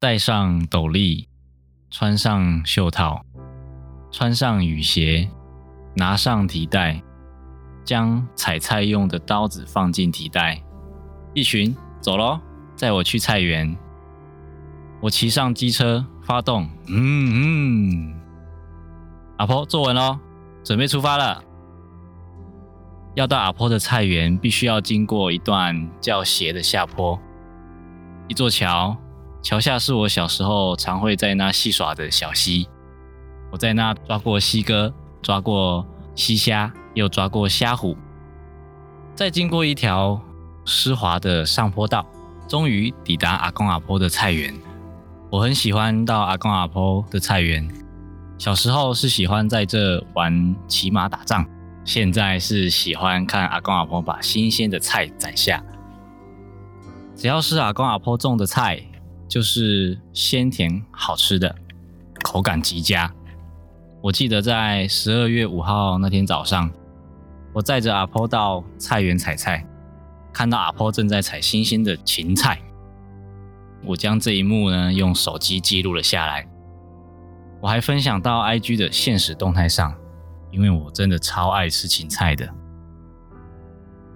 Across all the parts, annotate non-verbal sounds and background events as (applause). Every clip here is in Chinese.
戴上斗笠，穿上袖套，穿上雨鞋，拿上提袋，将采菜用的刀子放进提袋。一群走喽，载我去菜园。我骑上机车，发动，嗯嗯。阿婆坐稳喽，准备出发了。要到阿婆的菜园，必须要经过一段较斜的下坡，一座桥，桥下是我小时候常会在那戏耍的小溪。我在那抓过溪哥，抓过溪虾，又抓过虾虎。再经过一条湿滑的上坡道，终于抵达阿公阿婆的菜园。我很喜欢到阿公阿婆的菜园。小时候是喜欢在这玩骑马打仗，现在是喜欢看阿公阿婆把新鲜的菜摘下。只要是阿公阿婆种的菜，就是鲜甜好吃的，口感极佳。我记得在十二月五号那天早上，我载着阿婆到菜园采菜，看到阿婆正在采新鲜的芹菜，我将这一幕呢用手机记录了下来。我还分享到 IG 的现实动态上，因为我真的超爱吃芹菜的。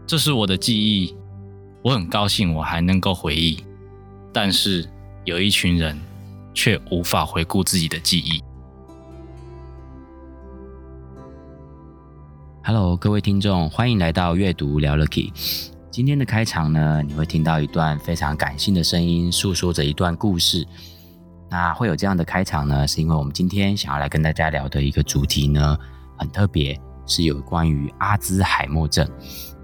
这是我的记忆，我很高兴我还能够回忆，但是有一群人却无法回顾自己的记忆。Hello，各位听众，欢迎来到阅读聊了 Key。今天的开场呢，你会听到一段非常感性的声音，诉说着一段故事。那会有这样的开场呢，是因为我们今天想要来跟大家聊的一个主题呢，很特别，是有关于阿兹海默症。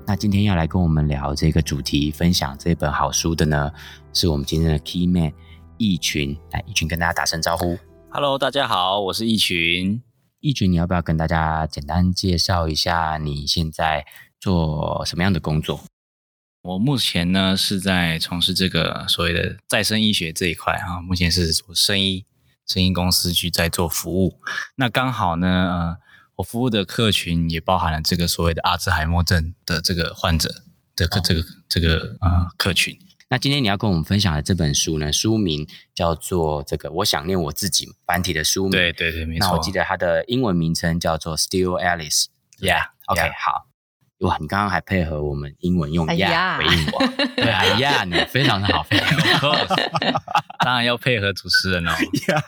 那今天要来跟我们聊这个主题，分享这本好书的呢，是我们今天的 Key Man 翊群。来，一群跟大家打声招呼。Hello，大家好，我是一群。一群，你要不要跟大家简单介绍一下你现在做什么样的工作？我目前呢是在从事这个所谓的再生医学这一块啊，目前是做生医生医公司去在做服务。那刚好呢，呃，我服务的客群也包含了这个所谓的阿兹海默症的这个患者的这个、哦、这个这个呃客群。那今天你要跟我们分享的这本书呢，书名叫做这个“我想念我自己”，繁体的书名。对对对，没错。那我记得它的英文名称叫做 “Still Alice”。Yeah，OK，、okay, 好。哇，你刚刚还配合我们英文用 yeah 回应我，(laughs) 对，哎呀，你非常的好，非常好，当然要配合主持人哦。(laughs) 呀，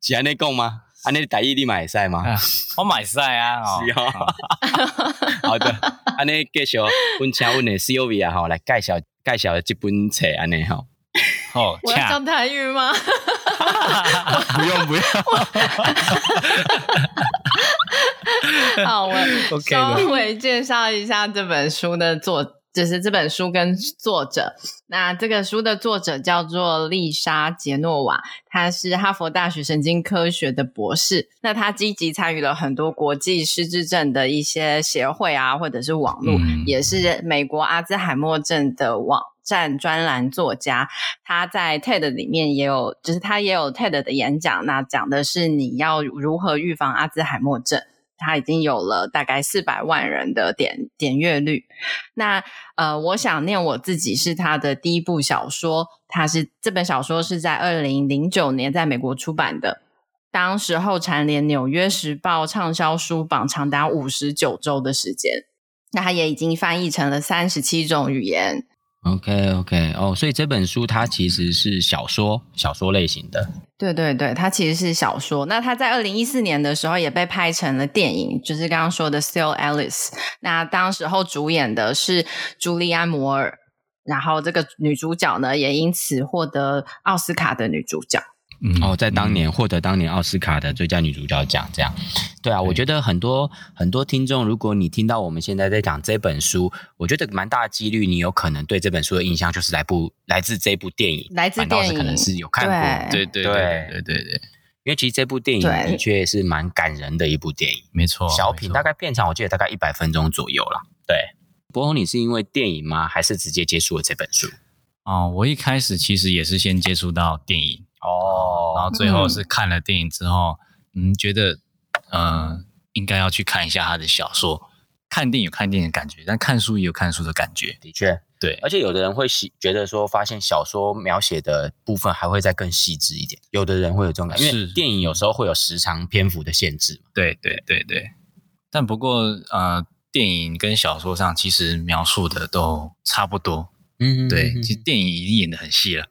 是安尼讲吗？安尼台语你买赛吗？我买赛啊，是哦。(laughs) 好的，安尼继续，温强温的 Sylvia 哈，来介绍介绍这本册安尼哈。好，我要讲台语吗？不 (laughs) 用不用。(laughs) 好，我稍微介绍一下这本书的作，就是这本书跟作者。那这个书的作者叫做丽莎·杰诺瓦，她是哈佛大学神经科学的博士。那她积极参与了很多国际失智症的一些协会啊，或者是网络，嗯、也是美国阿兹海默症的网站专栏作家。他在 TED 里面也有，就是他也有 TED 的演讲，那讲的是你要如何预防阿兹海默症。他已经有了大概四百万人的点点阅率。那呃，我想念我自己是他的第一部小说，他是这本小说是在二零零九年在美国出版的，当时候蝉联纽约时报畅销书榜长达五十九周的时间。那他也已经翻译成了三十七种语言。OK OK 哦，所以这本书它其实是小说，小说类型的。对对对，它其实是小说。那它在二零一四年的时候也被拍成了电影，就是刚刚说的《Still Alice》。那当时候主演的是朱莉安·摩尔，然后这个女主角呢也因此获得奥斯卡的女主角。嗯，哦，在当年获得当年奥斯卡的最佳女主角奖，这样，对啊，我觉得很多很多听众，如果你听到我们现在在讲这本书，我觉得蛮大的几率，你有可能对这本书的印象就是来部来自这部电影，来自电影，可能是有看过，对对对对对对，因为其实这部电影的确是蛮感人的一部电影，没错，小品大概片长我记得大概一百分钟左右啦。对，柏宏，你是因为电影吗？还是直接接触了这本书？哦，我一开始其实也是先接触到电影。哦，然后最后是看了电影之后，嗯，嗯，觉得，呃，应该要去看一下他的小说。看电影有看电影的感觉，但看书也有看书的感觉。的确，对，而且有的人会喜觉得说，发现小说描写的部分还会再更细致一点。有的人会有这种感觉，因为电影有时候会有时长篇幅的限制嘛。对对对对。但不过呃，电影跟小说上其实描述的都差不多。嗯，对，其实电影已经演的很细了。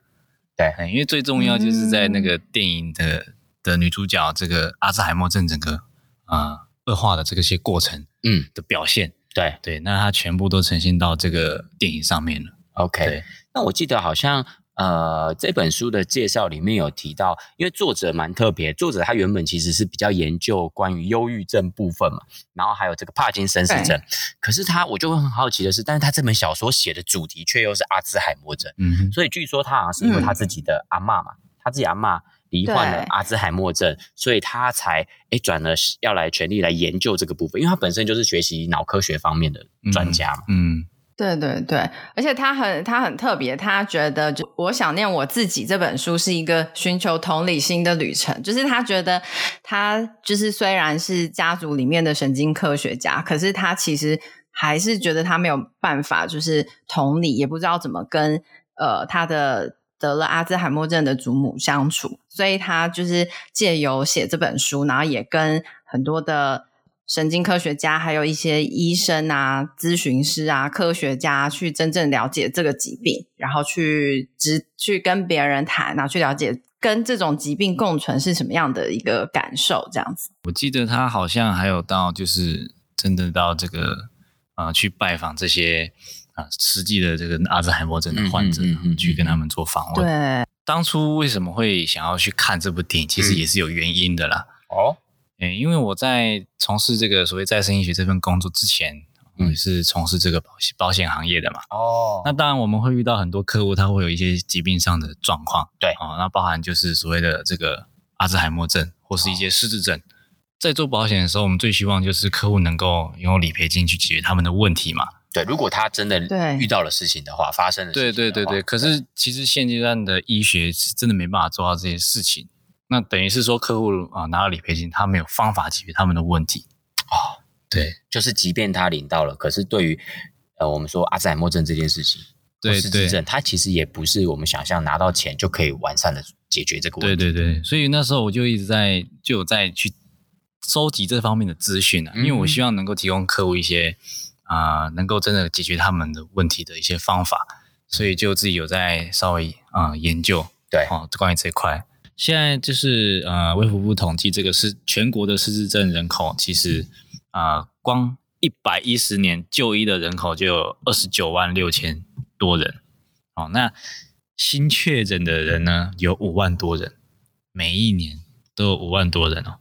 对，因为最重要就是在那个电影的、嗯、的女主角这个阿兹海默症整个啊恶化的这个些过程，嗯。的表现。对。对，那它全部都呈现到这个电影上面了。OK，那我记得好像呃这本书的介绍里面有提到，因为作者蛮特别，作者他原本其实是比较研究关于忧郁症部分嘛，然后还有这个帕金森氏症。可是他我就会很好奇的是，但是他这本小说写的主题却又是阿兹海默症。嗯，所以据说他好像是因为他自己的阿嬷嘛，嗯、他自己阿嬷。罹患了阿兹海默症，所以他才诶转了要来全力来研究这个部分，因为他本身就是学习脑科学方面的专家嘛。嗯，对对对，而且他很他很特别，他觉得就我想念我自己这本书是一个寻求同理心的旅程，就是他觉得他就是虽然是家族里面的神经科学家，可是他其实还是觉得他没有办法就是同理，也不知道怎么跟呃他的。得了阿兹海默症的祖母相处，所以他就是借由写这本书，然后也跟很多的神经科学家，还有一些医生啊、咨询师啊、科学家去真正了解这个疾病，然后去直去跟别人谈，然后去了解跟这种疾病共存是什么样的一个感受，这样子。我记得他好像还有到，就是真的到这个啊、呃，去拜访这些。啊，实际的这个阿兹海默症的患者，嗯嗯嗯嗯、去跟他们做访问。对，当初为什么会想要去看这部电影，其实也是有原因的啦。哦、嗯，因为我在从事这个所谓再生医学这份工作之前，嗯，是从事这个保险保险行业的嘛。哦，那当然我们会遇到很多客户，他会有一些疾病上的状况。对，哦，那包含就是所谓的这个阿兹海默症，或是一些失智症。哦、在做保险的时候，我们最希望就是客户能够用理赔金去解决他们的问题嘛。对，如果他真的遇到了事情的话，发生了事情的话，对对对对。可是其实现阶段的医学是真的没办法做到这些事情。那等于是说，客户啊拿了理赔金，他没有方法解决他们的问题。哦，对，就是即便他领到了，可是对于呃我们说阿兹海默症这件事情，对对，他其实也不是我们想象拿到钱就可以完善的解决这个问题。对对对，所以那时候我就一直在就有在去收集这方面的资讯啊，因为我希望能够提供客户一些。啊、呃，能够真的解决他们的问题的一些方法，所以就自己有在稍微啊、呃、研究，对，哦，关于这一块，现在就是呃，卫福部统计这个是全国的失智症人口，其实啊、光一百一十年就医的人口就有二十九万六千多人，哦，那新确诊的人呢有五万多人，每一年都有五万多人哦，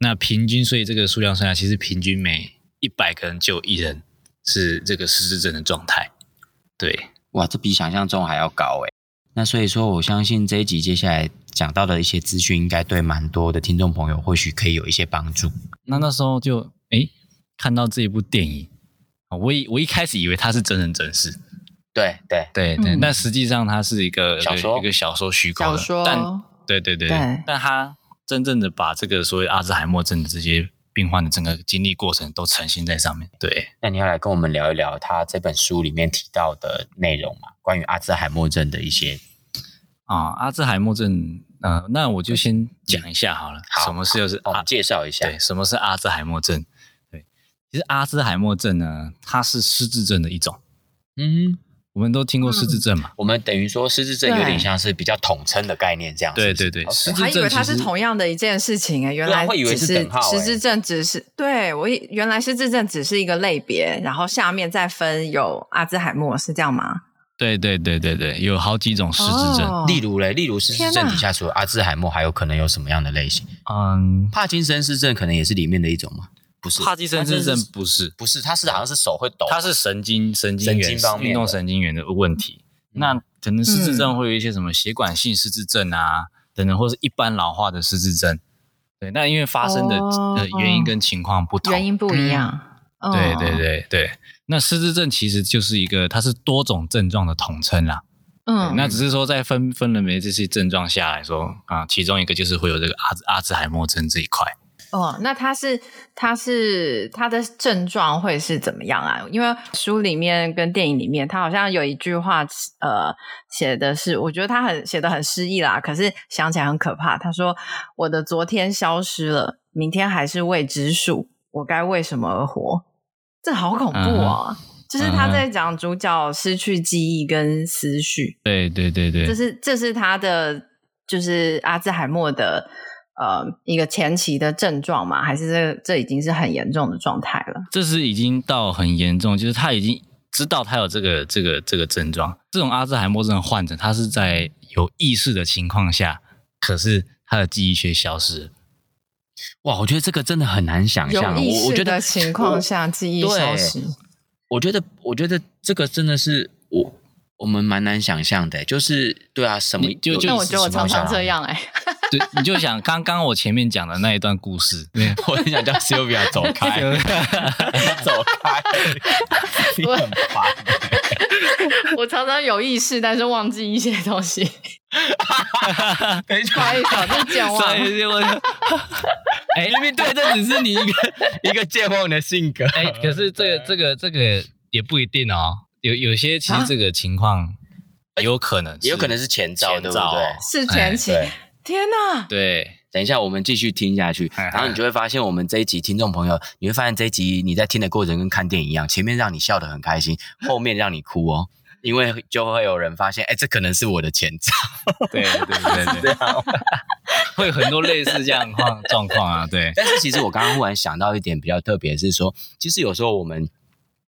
那平均所以这个数量算下，其实平均每一百个人就一人。是这个失智症的状态，对，哇，这比想象中还要高诶。那所以说，我相信这一集接下来讲到的一些资讯，应该对蛮多的听众朋友或许可以有一些帮助。那那时候就诶看到这一部电影，我一我一开始以为它是真人真事，对对对对，但实际上它是一个小说，一个小说虚构的，小说，但对对对，对但它真正的把这个所谓阿兹海默症的这些。病患的整个经历过程都呈现在上面。对，那你要来跟我们聊一聊他这本书里面提到的内容嘛？关于阿兹海默症的一些啊，阿兹海默症，嗯、呃，那我就先讲一下好了。好，什么是就是啊？介绍一下。对，什么是阿兹海默症？对，其实阿兹海默症呢，它是失智症的一种。嗯。我们都听过失智症嘛？我们等于说失智症有点像是比较统称的概念，这样。对对对，失智症我还以为它是同样的一件事情诶，原来会以为是失智症只是对我原来失智症只是一个类别，然后下面再分有阿兹海默是这样吗？对对对对对，有好几种失智症，例如嘞，例如失智症底下除了阿兹海默，还有可能有什么样的类型？嗯，帕金森氏症可能也是里面的一种吗？不是帕金森氏症，不是不是，它是好像是手会抖，它是神经神经元运动神经元的问题。那可能失智症会有一些什么血管性失智症啊等等，或是一般老化的失智症。对，那因为发生的的原因跟情况不同，原因不一样。对对对对，那失智症其实就是一个，它是多种症状的统称啦。嗯，那只是说在分分了没这些症状下来说啊，其中一个就是会有这个阿兹阿兹海默症这一块。哦，那他是他是他的症状会是怎么样啊？因为书里面跟电影里面，他好像有一句话，呃，写的是，我觉得他很写的很诗意啦，可是想起来很可怕。他说：“我的昨天消失了，明天还是未知数，我该为什么而活？”这好恐怖啊！Uh huh. 就是他在讲主角失去记忆跟思绪。对对对对，这是这是他的，就是阿兹海默的。呃，一个前期的症状吗？还是这这已经是很严重的状态了？这是已经到很严重，就是他已经知道他有这个这个这个症状。这种阿兹海默症患者，他是在有意识的情况下，可是他的记忆却消失。哇，我觉得这个真的很难想象。有意识的情况下记忆消失，我觉得，我觉得这个真的是我。我们蛮难想象的，就是对啊，什么就就我觉得我常常这样哎，(laughs) 对，你就想刚刚我前面讲的那一段故事，(laughs) 我很想叫 Sylvia 走开，(laughs) 走开，你很烦。我常常有意识，但是忘记一些东西。没错，不好意思，就健忘。哎，明明对，这只是你一个一个健忘的性格。哎，可是这个这个这个也不一定哦。有有些其实这个情况有可能，也有可能是前兆，对不对？是前期。(laughs) 天哪！对，等一下我们继续听下去，然后你就会发现，我们这一集听众朋友，你会发现这一集你在听的过程跟看电影一样，前面让你笑得很开心，后面让你哭哦，因为就会有人发现，哎，这可能是我的前兆。对对对对，(laughs) (laughs) 会有很多类似这样况状况啊。对，但是其实我刚刚忽然想到一点比较特别，是说，其实有时候我们。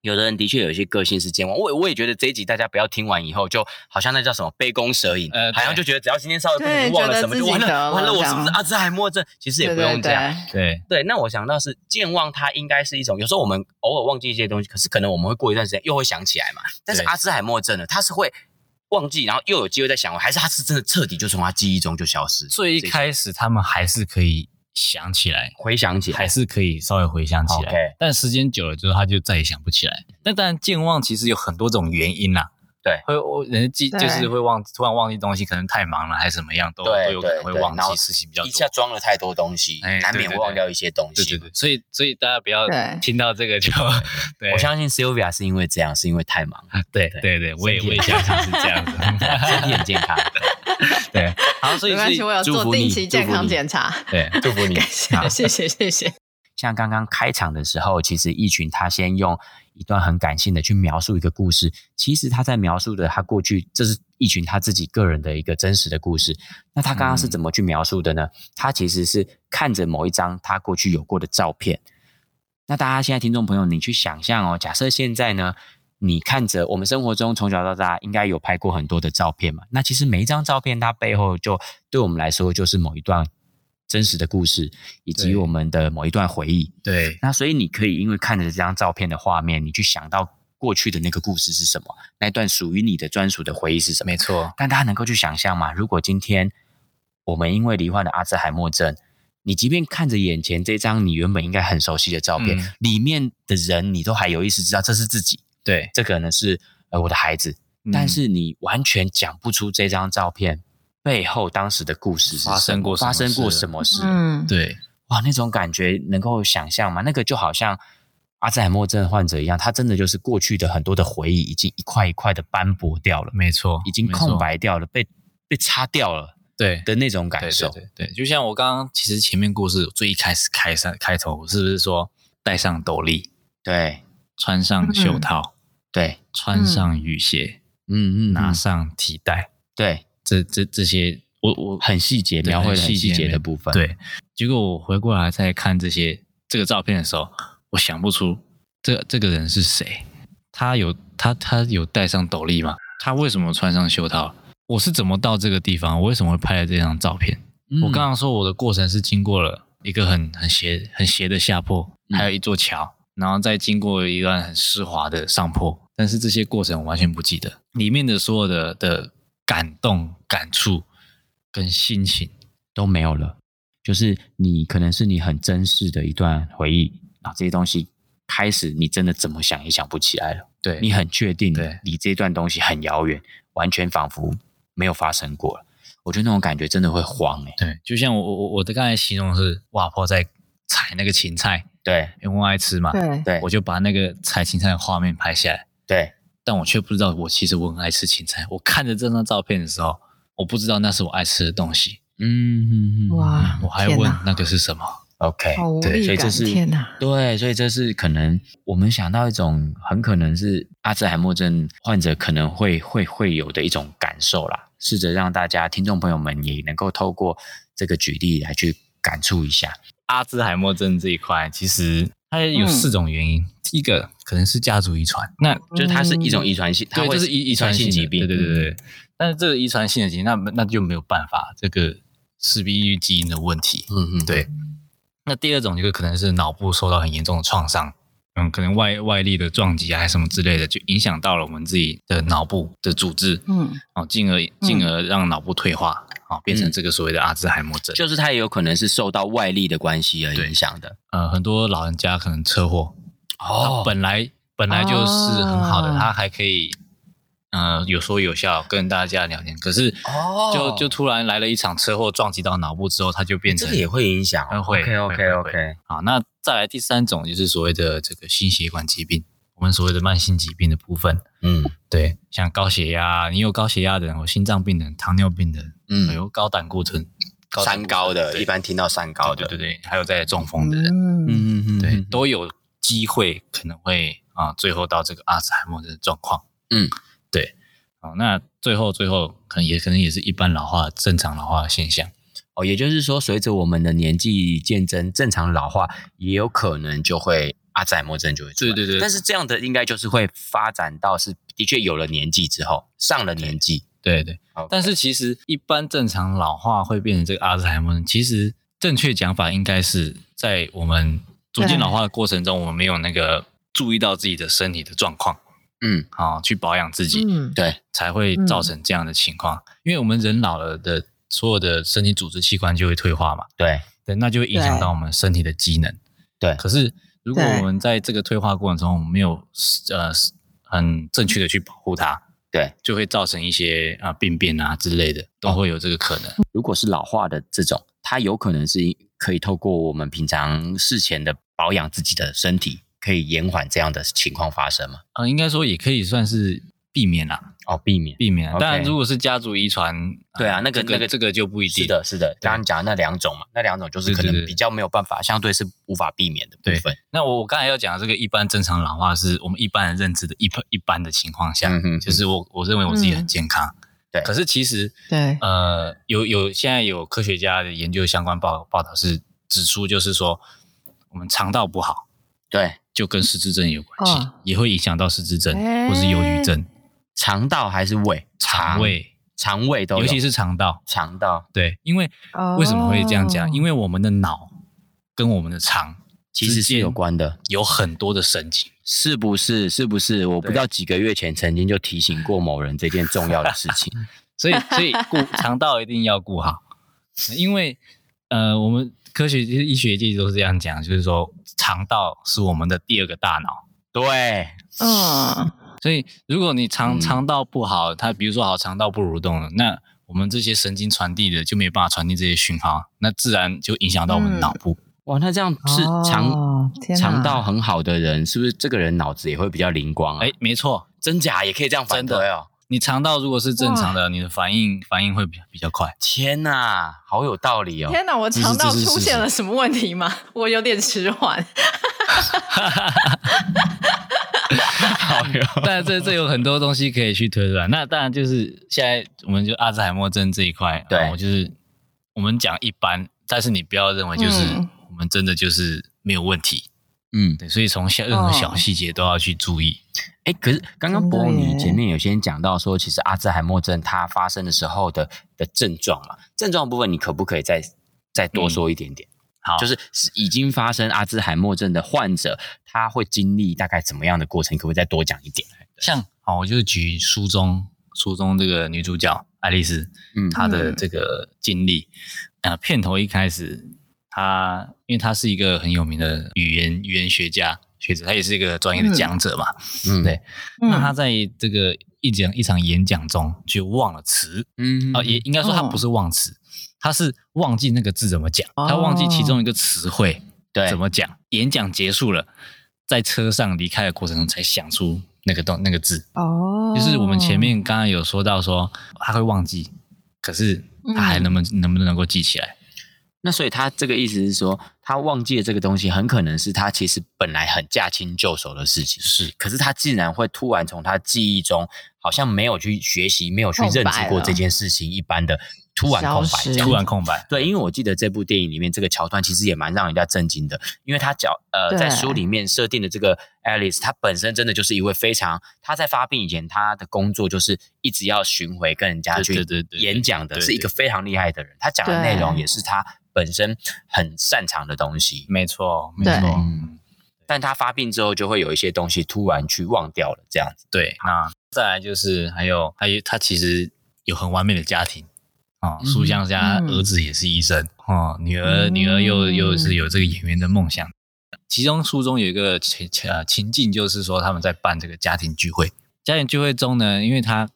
有的人的确有一些个性是健忘，我我也觉得这一集大家不要听完以后，就好像那叫什么杯弓蛇影，呃，好像就觉得只要今天稍微忘了什么就完了，完了我是不是阿兹海默症？其实也不用这样，对对。那我想到是健忘，它应该是一种，有时候我们偶尔忘记一些东西，可是可能我们会过一段时间又会想起来嘛。但是阿兹海默症呢，它是会忘记，然后又有机会再想，还是它是真的彻底就从他记忆中就消失？最一开始他们还是可以。想起来，回想起来，还是可以稍微回想起来。但时间久了之后，他就再也想不起来。但当然，健忘其实有很多种原因啦。对，会我人记就是会忘，突然忘记东西，可能太忙了还是怎么样，都都有可能会忘记事情比较多。一下装了太多东西，难免会忘掉一些东西。对对对，所以所以大家不要听到这个就，(laughs) 我相信 Sylvia 是因为这样，是因为太忙。对对对，我也我也相信是这样子，身体很健康。(laughs) 对，好，所以没关系，我有做定期健康检查。对，祝福你，(laughs) 谢谢谢谢。像刚刚开场的时候，其实一群他先用一段很感性的去描述一个故事。其实他在描述的他过去，这是一群他自己个人的一个真实的故事。那他刚刚是怎么去描述的呢？嗯、他其实是看着某一张他过去有过的照片。那大家现在听众朋友，你去想象哦，假设现在呢，你看着我们生活中从小到大应该有拍过很多的照片嘛？那其实每一张照片它背后就对我们来说就是某一段。真实的故事，以及我们的某一段回忆。对，那所以你可以因为看着这张照片的画面，你去想到过去的那个故事是什么，那段属于你的专属的回忆是什么？没错。但大家能够去想象吗？如果今天我们因为罹患了阿兹海默症，你即便看着眼前这张你原本应该很熟悉的照片，嗯、里面的人你都还有意识知道这是自己。对，这可能是呃我的孩子，嗯、但是你完全讲不出这张照片。背后当时的故事发生过发生过什么事？嗯，对，哇，那种感觉能够想象吗？那个就好像阿兹海默症患者一样，他真的就是过去的很多的回忆已经一块一块的斑驳掉了，没错，已经空白掉了，被被擦掉了，对的那种感受。对对，就像我刚刚其实前面故事最一开始开上开头是不是说戴上斗笠，对，穿上袖套，对，穿上雨鞋，嗯嗯，拿上提袋，对。这这这些，我我很细节描绘很细节的部分。对，结果我回过来再看这些这个照片的时候，我想不出这这个人是谁。他有他他有戴上斗笠吗？他为什么穿上袖套？我是怎么到这个地方？我为什么会拍了这张照片？嗯、我刚刚说我的过程是经过了一个很很斜很斜的下坡，还有一座桥，然后再经过一段很湿滑的上坡。但是这些过程我完全不记得，里面的所有的的。感动、感触跟心情。都没有了，就是你可能是你很珍视的一段回忆啊，这些东西开始你真的怎么想也想不起来了。对，你很确定，离这段东西很遥远，完全仿佛没有发生过了。我觉得那种感觉真的会慌哎。对，就像我我我的刚才形容是瓦婆在采那个芹菜，对，因为我爱吃嘛，对。对。我就把那个采芹菜的画面拍下来，对，但我却不知道我其实我很爱吃芹菜。我看着这张照片的时候，我不知道那是我爱吃的东西。嗯嗯嗯，哇，我还问那个是什么。OK，对，所以这是天哪，对，所以这是可能我们想到一种很可能是阿兹海默症患者可能会会会有的一种感受啦。试着让大家听众朋友们也能够透过这个举例来去感触一下阿兹海默症这一块，其实它有四种原因。第、嗯、一个可能是家族遗传，那就是它是一种遗传性，对，就是遗遗传性疾病，对对对对。嗯、但是这个遗传性的疾病，那那就没有办法，这个势必须基因的问题。嗯嗯，对。那第二种就是可能是脑部受到很严重的创伤，嗯，可能外外力的撞击啊，还是什么之类的，就影响到了我们自己的脑部的组织，嗯，哦，进而进而让脑部退化，啊、嗯，变成这个所谓的阿兹海默症。就是它也有可能是受到外力的关系而影响的。呃，很多老人家可能车祸，哦，本来本来就是很好的，哦、他还可以。呃，有说有笑跟大家聊天，可是哦，就就突然来了一场车祸，撞击到脑部之后，他就变成这个也会影响，嗯，会 OK OK OK。好，那再来第三种就是所谓的这个心血管疾病，我们所谓的慢性疾病的部分，嗯，对，像高血压，你有高血压的人，或心脏病的人，糖尿病的人，嗯，有高胆固醇、三高的，一般听到三高的，对对对，还有在中风的人，嗯。嗯嗯，对，都有机会可能会啊，最后到这个阿兹海默症的状况，嗯。对，好，那最后最后可能也可能也是一般老化正常老化的现象哦，也就是说，随着我们的年纪渐增，正常老化也有可能就会阿兹海默症就会出来。对对对，但是这样的应该就是会发展到是的确有了年纪之后，上了年纪，对对。但是其实一般正常老化会变成这个阿兹海默症，其实正确讲法应该是在我们逐渐老化的过程中，我们没有那个注意到自己的身体的状况。嗯，好，去保养自己，嗯，对，才会造成这样的情况。嗯、因为我们人老了的，所有的身体组织器官就会退化嘛，对，对，那就会影响到我们身体的机能。对，可是如果我们在这个退化过程中，我们没有呃很正确的去保护它，对，就会造成一些啊病变啊之类的，都会有这个可能。如果是老化的这种，它有可能是可以透过我们平常事前的保养自己的身体。可以延缓这样的情况发生吗？呃，应该说也可以算是避免啦。哦，避免，避免。当然，如果是家族遗传，对啊，那个那个这个就不一定。是的，是的。刚刚讲的那两种嘛，那两种就是可能比较没有办法，相对是无法避免的部分。那我我刚才要讲的这个一般正常老化，是我们一般人认知的一般一般的情况下，就是我我认为我自己很健康。对。可是其实，对，呃，有有现在有科学家的研究相关报报道是指出，就是说我们肠道不好，对。就跟失智症有关系，哦、也会影响到失智症、欸、或是忧郁症。肠道还是胃？肠胃、肠胃都，尤其是肠道。肠道对，因为为什么会这样讲？哦、因为我们的脑跟我们的肠其实是有关的，有很多的神经，是不是？是不是？我不知道几个月前曾经就提醒过某人这件重要的事情，(laughs) 所以所以顾肠道一定要顾好，因为呃我们。科学其实医学界都是这样讲，就是说肠道是我们的第二个大脑。对，嗯，所以如果你肠肠道不好，它比如说好肠道不蠕动了，那我们这些神经传递的就没有办法传递这些讯号，那自然就影响到我们脑部。嗯、哇，那这样是肠肠道很好的人，是不是这个人脑子也会比较灵光啊？哎，没错，真假也可以这样反推哦。你肠道如果是正常的，你的反应反应会比比较快。天哪，好有道理哦！天哪，我肠道出现了什么问题吗？我有点迟缓。好有，(laughs) 但这这有很多东西可以去推断。那当然就是现在我们就阿兹海默症这一块，对，我就是我们讲一般，但是你不要认为就是我们真的就是没有问题。嗯，对，所以从小任何小细节都要去注意。哎、哦，可是刚刚博你前面有先讲到说，其实阿兹海默症它发生的时候的的症状嘛，症状部分你可不可以再再多说一点点？嗯、好，就是已经发生阿兹海默症的患者，他会经历大概怎么样的过程？可不可以再多讲一点？像好，我就举书中书中这个女主角爱丽丝，嗯，她的这个经历，呃，片头一开始。他因为他是一个很有名的语言语言学家学者，他也是一个专业的讲者嘛，嗯，对。嗯、那他在这个一讲一场演讲中就忘了词，嗯啊，也应该说他不是忘词，哦、他是忘记那个字怎么讲，他忘记其中一个词汇，对，怎么讲？演讲结束了，在车上离开的过程中才想出那个动那个字。哦，就是我们前面刚刚有说到说他会忘记，可是他还能不能、嗯、能不能够记起来？那所以他这个意思是说，他忘记了这个东西，很可能是他其实本来很驾轻就熟的事情，是。可是他竟然会突然从他记忆中，好像没有去学习，没有去认知过这件事情一般的，突然空白，突然空白。对，因为我记得这部电影里面这个桥段其实也蛮让人家震惊的，因为他讲呃，在书里面设定的这个 Alice，她本身真的就是一位非常，她在发病以前，她的工作就是一直要巡回跟人家去演讲的，是一个非常厉害的人。他讲的内容也是他。本身很擅长的东西，没错，没错。嗯，但他发病之后，就会有一些东西突然去忘掉了，这样子。对，那再来就是还有，还有他其实有很完美的家庭啊，书香家儿子也是医生啊，女儿女儿又又是有这个演员的梦想。其中书中有一个情情情境，就是说他们在办这个家庭聚会。家庭聚会中呢，因为他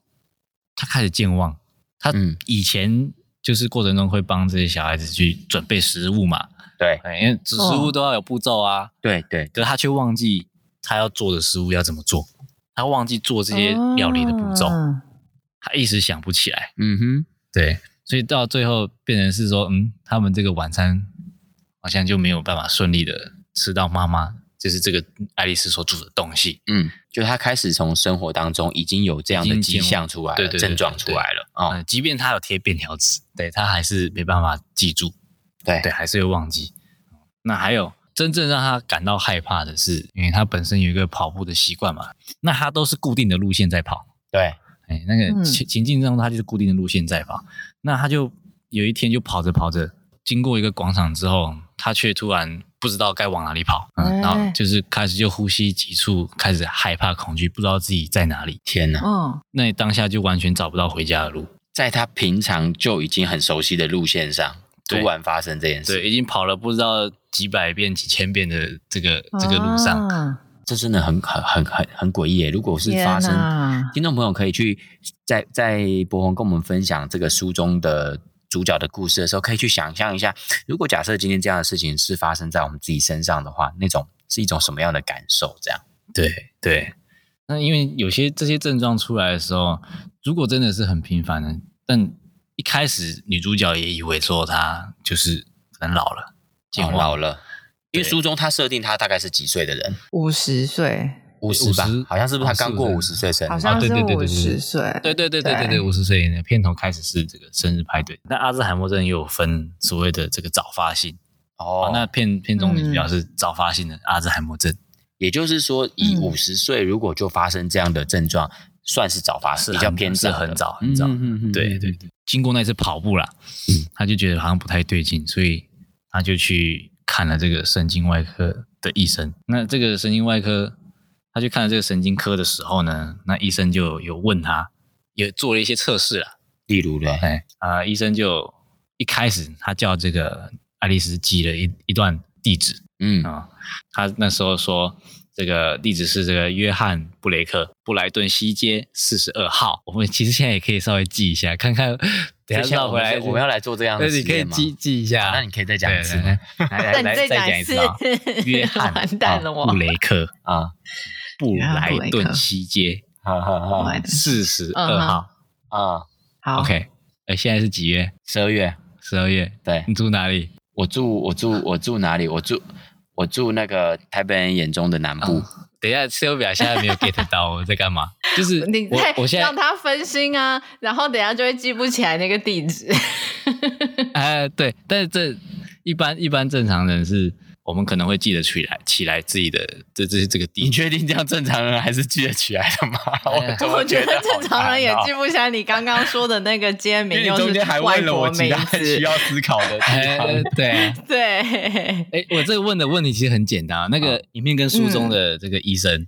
他开始健忘，他以前。就是过程中会帮这些小孩子去准备食物嘛，对，因为食物都要有步骤啊，对对，可是他却忘记他要做的食物要怎么做，他忘记做这些料理的步骤，哦、他一时想不起来，嗯哼，对，所以到最后变成是说，嗯，他们这个晚餐好像就没有办法顺利的吃到妈妈。就是这个爱丽丝所煮的东西，嗯，就他开始从生活当中已经有这样的迹象出来了，对对对对，症状出来了啊、嗯。即便他有贴便条纸，对他还是没办法记住，对对，还是会忘记。那还有真正让他感到害怕的是，因为他本身有一个跑步的习惯嘛，那他都是固定的路线在跑，对，哎，那个情情境中他就是固定的路线在跑，那他就有一天就跑着跑着，经过一个广场之后，他却突然。不知道该往哪里跑，嗯，然后就是开始就呼吸急促，开始害怕恐惧，不知道自己在哪里。天哪！嗯，那你当下就完全找不到回家的路，在他平常就已经很熟悉的路线上，突然发生这件事，对，已经跑了不知道几百遍、几千遍的这个这个路上，啊、这真的很很很很很诡异。如果是发生，听众朋友可以去在在博宏跟我们分享这个书中的。主角的故事的时候，可以去想象一下，如果假设今天这样的事情是发生在我们自己身上的话，那种是一种什么样的感受？这样，对对。那因为有些这些症状出来的时候，如果真的是很频繁的，但一开始女主角也以为说她就是很老了，很老了，因为书中她设定她大概是几岁的人？五十岁。五十吧，好像是不是他刚过五十岁生日？好像是五十岁。对对对对对对，五十岁那片头开始是这个生日派对。那阿兹海默症又有分所谓的这个早发性哦，那片片中主角是早发性的阿兹海默症，也就是说，以五十岁如果就发生这样的症状，算是早发，比较偏是很早很早。对对对，经过那次跑步啦，他就觉得好像不太对劲，所以他就去看了这个神经外科的医生。那这个神经外科。他去看了这个神经科的时候呢，那医生就有问他，也做了一些测试了。例如呢，哎啊、呃，医生就一开始他叫这个爱丽丝记了一一段地址，嗯啊、哦，他那时候说这个地址是这个约翰布雷克布莱顿西街四十二号。我们其实现在也可以稍微记一下，看看 (laughs) 等下绕回来我们要来做这样的事情，你可以记记一下。那你可以再讲一次，(laughs) 来来再讲一次。约翰 (laughs) 布雷克啊。布莱顿西街，四十二号啊，好，OK，哎，现在是几月？十二月，十二月。对，你住哪里？我住，我住，我住哪里？我住，我住那个台北人眼中的南部。等一下，Sylvia 现在没有 get 到 (laughs) 我在干嘛？就是你在我现在让他分心啊，然后等下就会记不起来那个地址。哎，(laughs) 对，但是这一般一般正常人是。我们可能会记得起来，起来自己的这这这个地。你确定这样正常人还是记得起来的吗？哎、(laughs) 我，我觉得正常人也记不起来你刚刚说的那个街名，又是外国名字，需要思考的 (laughs) 对 (laughs) 对。哎，我这个问的问题其实很简单。那个影片跟书中的这个医生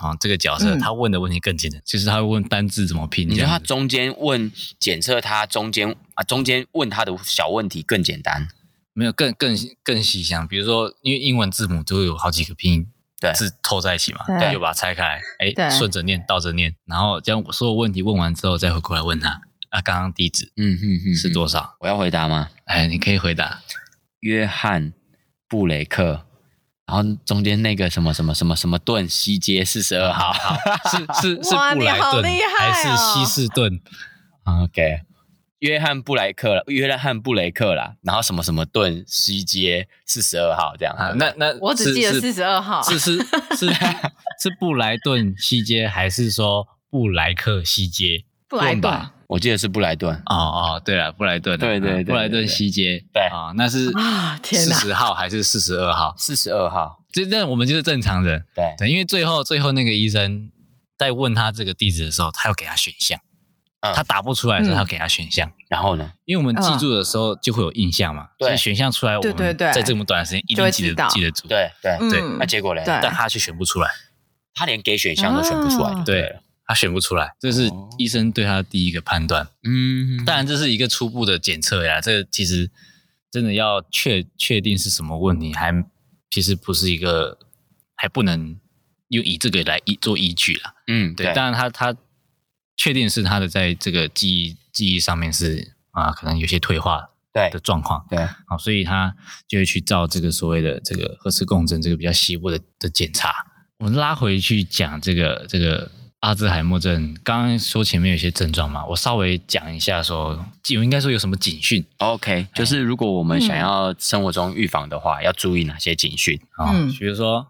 啊、嗯，这个角色他问的问题更简单，其实他会问单字怎么拼。你说他中间问检测，他中间啊中间问他的小问题更简单。没有更更更细项，比如说，因为英文字母都有好几个拼音字凑在一起嘛，对，就把它拆开来，哎，顺着念，倒着念，然后将所有问题问完之后，再回过来问他，啊，刚刚地址，嗯嗯嗯，是多少？我要回答吗？哎，你可以回答，约翰布雷克，然后中间那个什么什么什么什么顿西街四十二号，是是 (laughs) 是布莱顿、哦、还是西士顿？OK，约翰布莱克了，约翰布雷克啦，然后什么什么顿西街四十二号这样。啊、那那我只记得四十二号，是是是是，(laughs) 是布莱顿西街还是说布莱克西街？布莱顿。我记得是布莱顿。哦哦，对了，布莱顿，对对对，布莱顿西街，对啊，那是啊，天哪，四十号还是四十二号？四十二号，这那我们就是正常人，对。对，因为最后最后那个医生在问他这个地址的时候，他要给他选项，他答不出来的时候，他给他选项，然后呢，因为我们记住的时候就会有印象嘛，对，选项出来，我们在这么短的时间一定记得记得住，对对对，那结果呢？但他却选不出来，他连给选项都选不出来，对。他选不出来，这是医生对他的第一个判断。嗯，当然这是一个初步的检测呀。这个其实真的要确确定是什么问题，还其实不是一个，还不能用以这个来依做依据啦。嗯，对。当然他他确定是他的在这个记忆记忆上面是啊，可能有些退化对的状况。对，好，所以他就会去照这个所谓的这个核磁共振这个比较细部的的检查。我们拉回去讲这个这个。阿兹海默症，刚刚说前面有些症状嘛，我稍微讲一下说，有应该说有什么警讯。OK，就是如果我们想要生活中预防的话，嗯、要注意哪些警讯啊？嗯、比如说，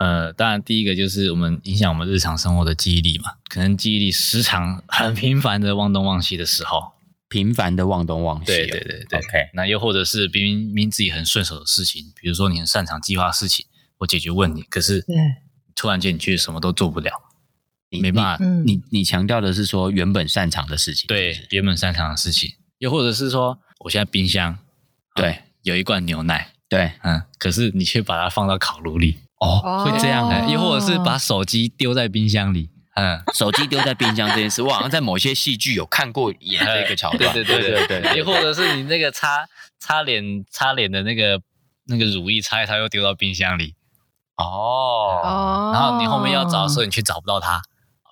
呃，当然第一个就是我们影响我们日常生活的记忆力嘛，可能记忆力时常很频繁的忘东忘西的时候，频繁的忘东忘西。对对对对。OK，那又或者是明明明明自己很顺手的事情，比如说你很擅长计划事情或解决问题，可是突然间你却什么都做不了。你没办法，你你，你强调的是说原本擅长的事情，对，原本擅长的事情，又或者是说，我现在冰箱对、嗯、有一罐牛奶，对，嗯，可是你却把它放到烤炉里，哦，会这样的，又或者是把手机丢在冰箱里，嗯，手机丢在冰箱这件事，(laughs) 我好像在某些戏剧有看过演这个桥段，对对对对对，又或者是你那个擦擦脸擦脸的那个那个乳液擦一擦又丢到冰箱里，哦，然后你后面要找的时候你却找不到它。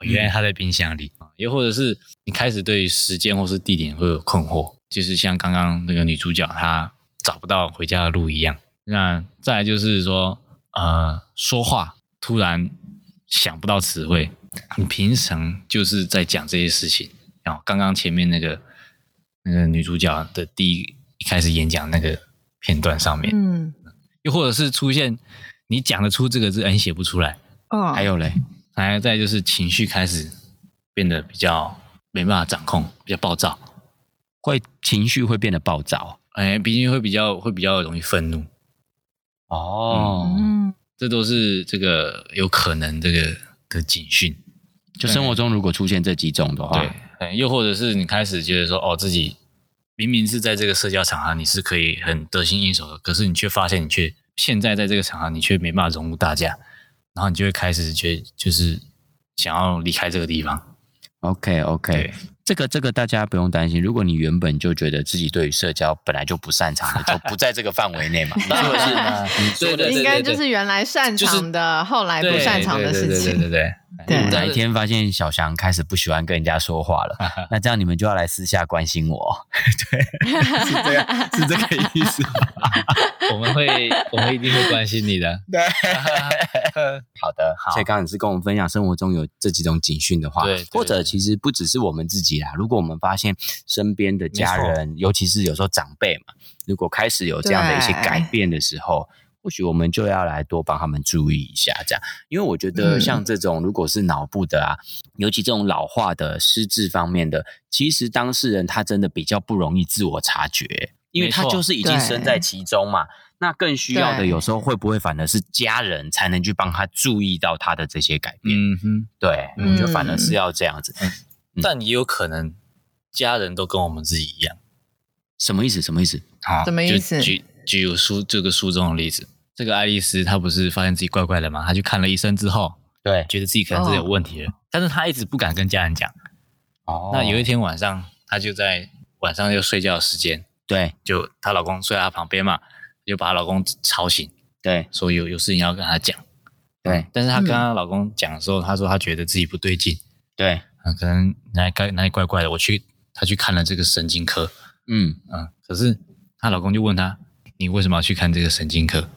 原来它在冰箱里，又或者是你开始对于时间或是地点会有困惑，就是像刚刚那个女主角她找不到回家的路一样。那再来就是说，呃，说话突然想不到词汇，你平常就是在讲这些事情，然后刚刚前面那个那个女主角的第一一开始演讲那个片段上面，嗯，又或者是出现你讲得出这个字，而你写不出来，哦，还有嘞。还有再就是情绪开始变得比较没办法掌控，比较暴躁，会情绪会变得暴躁，哎，毕竟会比较会比较容易愤怒。哦，嗯，这都是这个有可能这个的警讯。就生活中如果出现这几种的话，对，又或者是你开始觉得说，哦，自己明明是在这个社交场合你是可以很得心应手的，可是你却发现你却现在在这个场合你却没办法融入大家。然后你就会开始觉得，就是想要离开这个地方。OK OK，对这个这个大家不用担心。如果你原本就觉得自己对于社交本来就不擅长的，就不在这个范围内嘛。(laughs) 是不是？(laughs) 你说的应该就是原来擅长的，后来不擅长的事情。对对对。对，哪一天发现小翔开始不喜欢跟人家说话了，(laughs) 那这样你们就要来私下关心我。(laughs) 对，是这样，是这个意思。(laughs) 我们会，我们一定会关心你的。对，好的，好。所以刚刚你是跟我们分享生活中有这几种警讯的话，对，或者其实不只是我们自己啦。如果我们发现身边的家人，尤其是有时候长辈嘛，如果开始有这样的一些改变的时候。或许我们就要来多帮他们注意一下，这样，因为我觉得像这种如果是脑部的啊，嗯、尤其这种老化的失智方面的，其实当事人他真的比较不容易自我察觉，因为他就是已经身在其中嘛。那更需要的有时候会不会反而是家人才能去帮他注意到他的这些改变？嗯哼，对，我觉得反而是要这样子。嗯嗯、但也有可能家人都跟我们自己一样，什么意思？什么意思？好，什么意思？举书这个书中的例子，这个爱丽丝她不是发现自己怪怪的嘛？她去看了医生之后，对，觉得自己可能是有问题了，哦、但是她一直不敢跟家人讲。哦，那有一天晚上，她就在晚上要睡觉的时间，对，就她老公睡在她旁边嘛，就把她老公吵醒，对，说有有事情要跟她讲，对，但是她跟她老公讲的时候，她、嗯、说她觉得自己不对劲，对，可能哪里怪哪里怪怪的，我去，她去看了这个神经科，嗯嗯，可是她老公就问她。你为什么要去看这个神经科？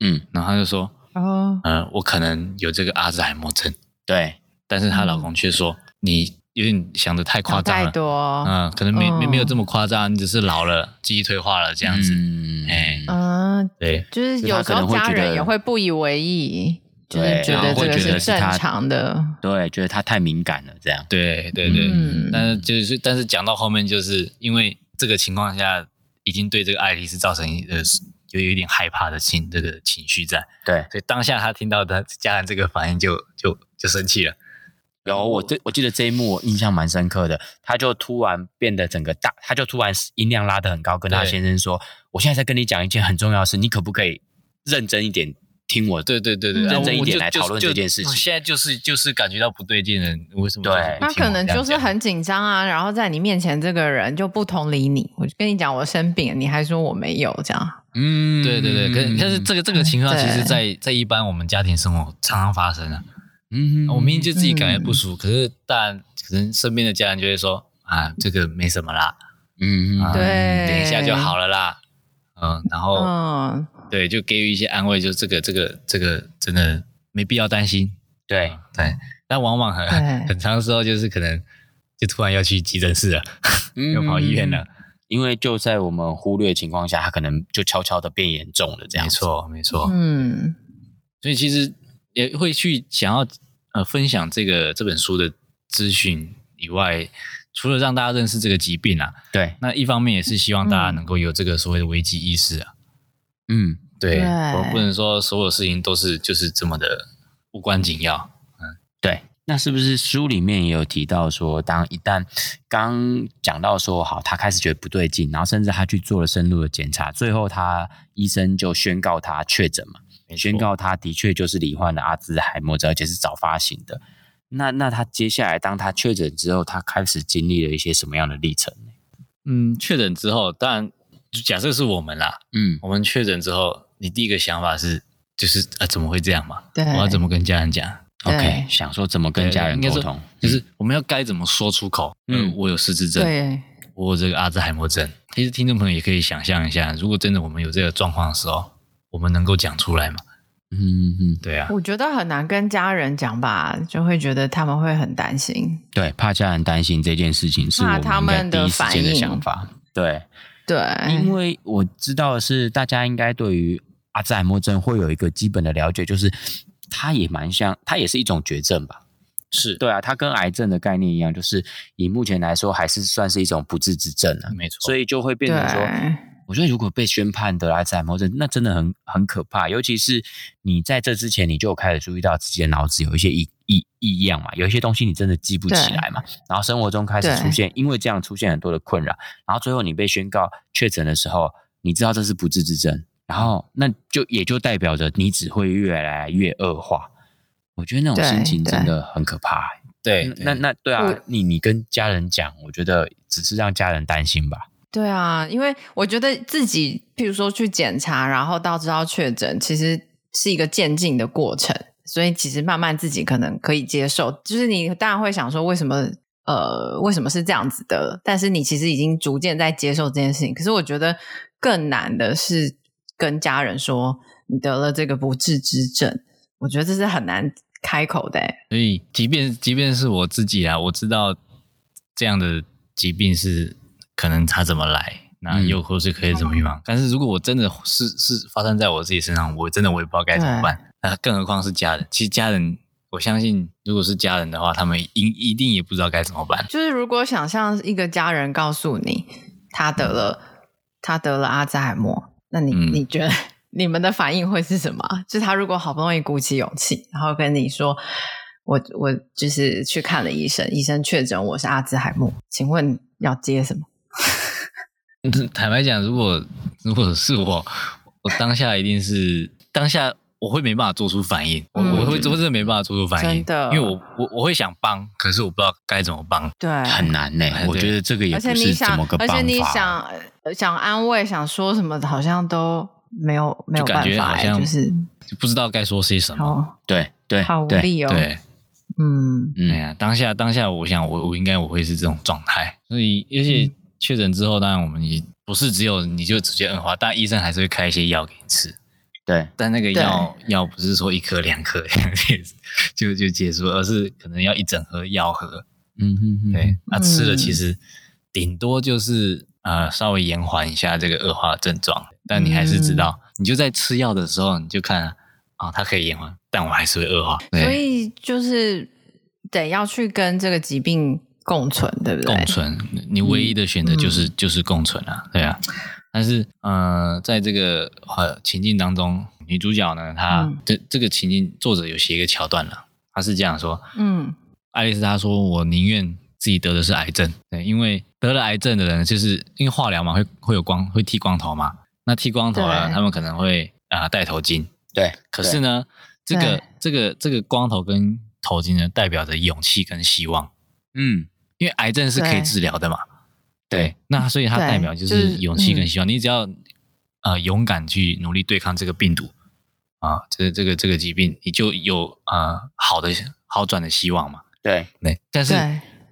嗯，然后他就说，哦，呃，我可能有这个阿兹海默症，对，但是她老公却说，你有点想的太夸张了，太多，嗯，可能没没哦。没有这么夸张，你只是老了，记忆退化了这样子，嗯，哎，嗯，对，就是有时候家人也会不以为意，就是觉得这个然后会觉得是正常的，对，觉得他太敏感了，这样，对对对，嗯。但是就是但是讲到后面，就是因为这个情况下，已经对这个爱丽丝造成呃有有一点害怕的情这个情绪在，对，所以当下他听到他家人这个反应就就就生气了。然后我这我记得这一幕我印象蛮深刻的，他就突然变得整个大，他就突然音量拉得很高，跟他对。先生说：“我现在在跟你讲一件很重要的事，你可不可以认真一点听我？”对对对对，认真一点来讨论这件事情。现在就是就是感觉到不对劲了，为什么？对他可能就是很紧张啊，然后在你面前这个人就不同理你，我就跟你讲我生病了，你还说我没有这样，嗯，对对对，可是但是这个这个情况，其实在在一般我们家庭生活常常发生啊。嗯，我明明就自己感觉不舒服，可是但可能身边的家人就会说啊，这个没什么啦，嗯啊对。等一下就好了啦，嗯，然后嗯，对，就给予一些安慰，就这个这个这个真的没必要担心，对，对，但往往很 (laughs) 很长时候就是可能就突然要去急诊室了，(laughs) 又跑医院了，因为就在我们忽略的情况下，它可能就悄悄的变严重了，这样没错没错，嗯，所以其实也会去想要呃分享这个这本书的资讯以外，除了让大家认识这个疾病啊，对，那一方面也是希望大家能够有这个所谓的危机意识啊，嗯，对，我不能说所有事情都是就是这么的无关紧要，嗯。对。那是不是书里面也有提到说，当一旦刚讲到说好，他开始觉得不对劲，然后甚至他去做了深入的检查，最后他医生就宣告他确诊嘛，宣告他的确就是罹患了阿兹海默症，而且是早发型的。那那他接下来当他确诊之后，他开始经历了一些什么样的历程呢？嗯，确诊之后，当然假设是我们啦，嗯，我们确诊之后，你第一个想法是就是啊怎么会这样嘛？对我要怎么跟家人讲？OK，想说怎么跟家人沟通，就是我们要该怎么说出口？嗯嗯，我有失智症，对，我有这个阿兹海默症。其实听众朋友也可以想象一下，如果真的我们有这个状况的时候，我们能够讲出来吗？嗯嗯嗯，对啊，我觉得很难跟家人讲吧，就会觉得他们会很担心，对，怕家人担心这件事情是我怕他们们的第一时间的想法。对，对，因为我知道的是，大家应该对于阿兹海默症会有一个基本的了解，就是它也蛮像，它也是一种绝症吧？是对啊，它跟癌症的概念一样，就是以目前来说，还是算是一种不治之症啊。没错。所以就会变成说，我觉得如果被宣判得了阿兹海默症，那真的很很可怕。尤其是你在这之前，你就有开始注意到自己的脑子有一些异异异样嘛，有一些东西你真的记不起来嘛。然后生活中开始出现，因为这样出现很多的困扰。然后最后你被宣告确诊的时候，你知道这是不治之症，然后那就也就代表着你只会越来越恶化。我觉得那种心情真的很可怕、欸。对，那那对啊，你你跟家人讲，我觉得只是让家人担心吧。对啊，因为我觉得自己，譬如说去检查，然后到知道确诊，其实是一个渐进的过程，所以其实慢慢自己可能可以接受。就是你当然会想说，为什么呃，为什么是这样子的？但是你其实已经逐渐在接受这件事情。可是我觉得更难的是跟家人说你得了这个不治之症，我觉得这是很难开口的。所以即便即便是我自己啊，我知道这样的疾病是。可能他怎么来，那又或是可以怎么预防？嗯、但是如果我真的是是发生在我自己身上，我真的我也不知道该怎么办。那更何况是家人？其实家人，我相信如果是家人的话，他们一一定也不知道该怎么办。就是如果想象一个家人告诉你他得了、嗯、他得了阿兹海默，那你、嗯、你觉得你们的反应会是什么？就是他如果好不容易鼓起勇气，然后跟你说。我我就是去看了医生，医生确诊我是阿兹海默，请问要接什么？(laughs) 坦白讲，如果如果是我，我当下一定是当下我会没办法做出反应，嗯、我我会真的没办法做出反应，真的，因为我我我会想帮，可是我不知道该怎么帮，对，很难呢、欸。我觉得这个也不是怎么个办法，而且你想，想想安慰，想说什么，好像都没有没有办法、欸，就感觉好像就是不知道该说些什么，对对，好无力哦，对。嗯，哎呀，当下当下，我想我我应该我会是这种状态，所以而且确诊之后，当然我们也不是只有你就直接恶化，但医生还是会开一些药给你吃。对，但那个药药不是说一颗两颗就就结束，而是可能要一整盒药盒。嗯哼哼，对，那、啊、吃了其实顶多就是呃稍微延缓一下这个恶化的症状，但你还是知道，嗯、你就在吃药的时候，你就看啊、哦，它可以延缓，但我还是会恶化。所以就是得要去跟这个疾病共存，对不对？共存，你唯一的选择就是、嗯、就是共存啊，对啊。但是呃，在这个呃情境当中，女主角呢，她、嗯、这这个情境作者有写一个桥段了，她是这样说，嗯。爱丽丝她说：“我宁愿自己得的是癌症，对，因为得了癌症的人，就是因为化疗嘛，会会有光，会剃光头嘛。那剃光头了，他们可能会啊、呃、戴头巾，对。可是呢，这个这个这个光头跟头巾呢，代表着勇气跟希望。嗯，因为癌症是可以治疗的嘛，对。那所以它代表就是勇气跟希望。就是、你只要呃勇敢去努力对抗这个病毒啊，这这个这个疾病，你就有呃好的好转的希望嘛。”对对，但是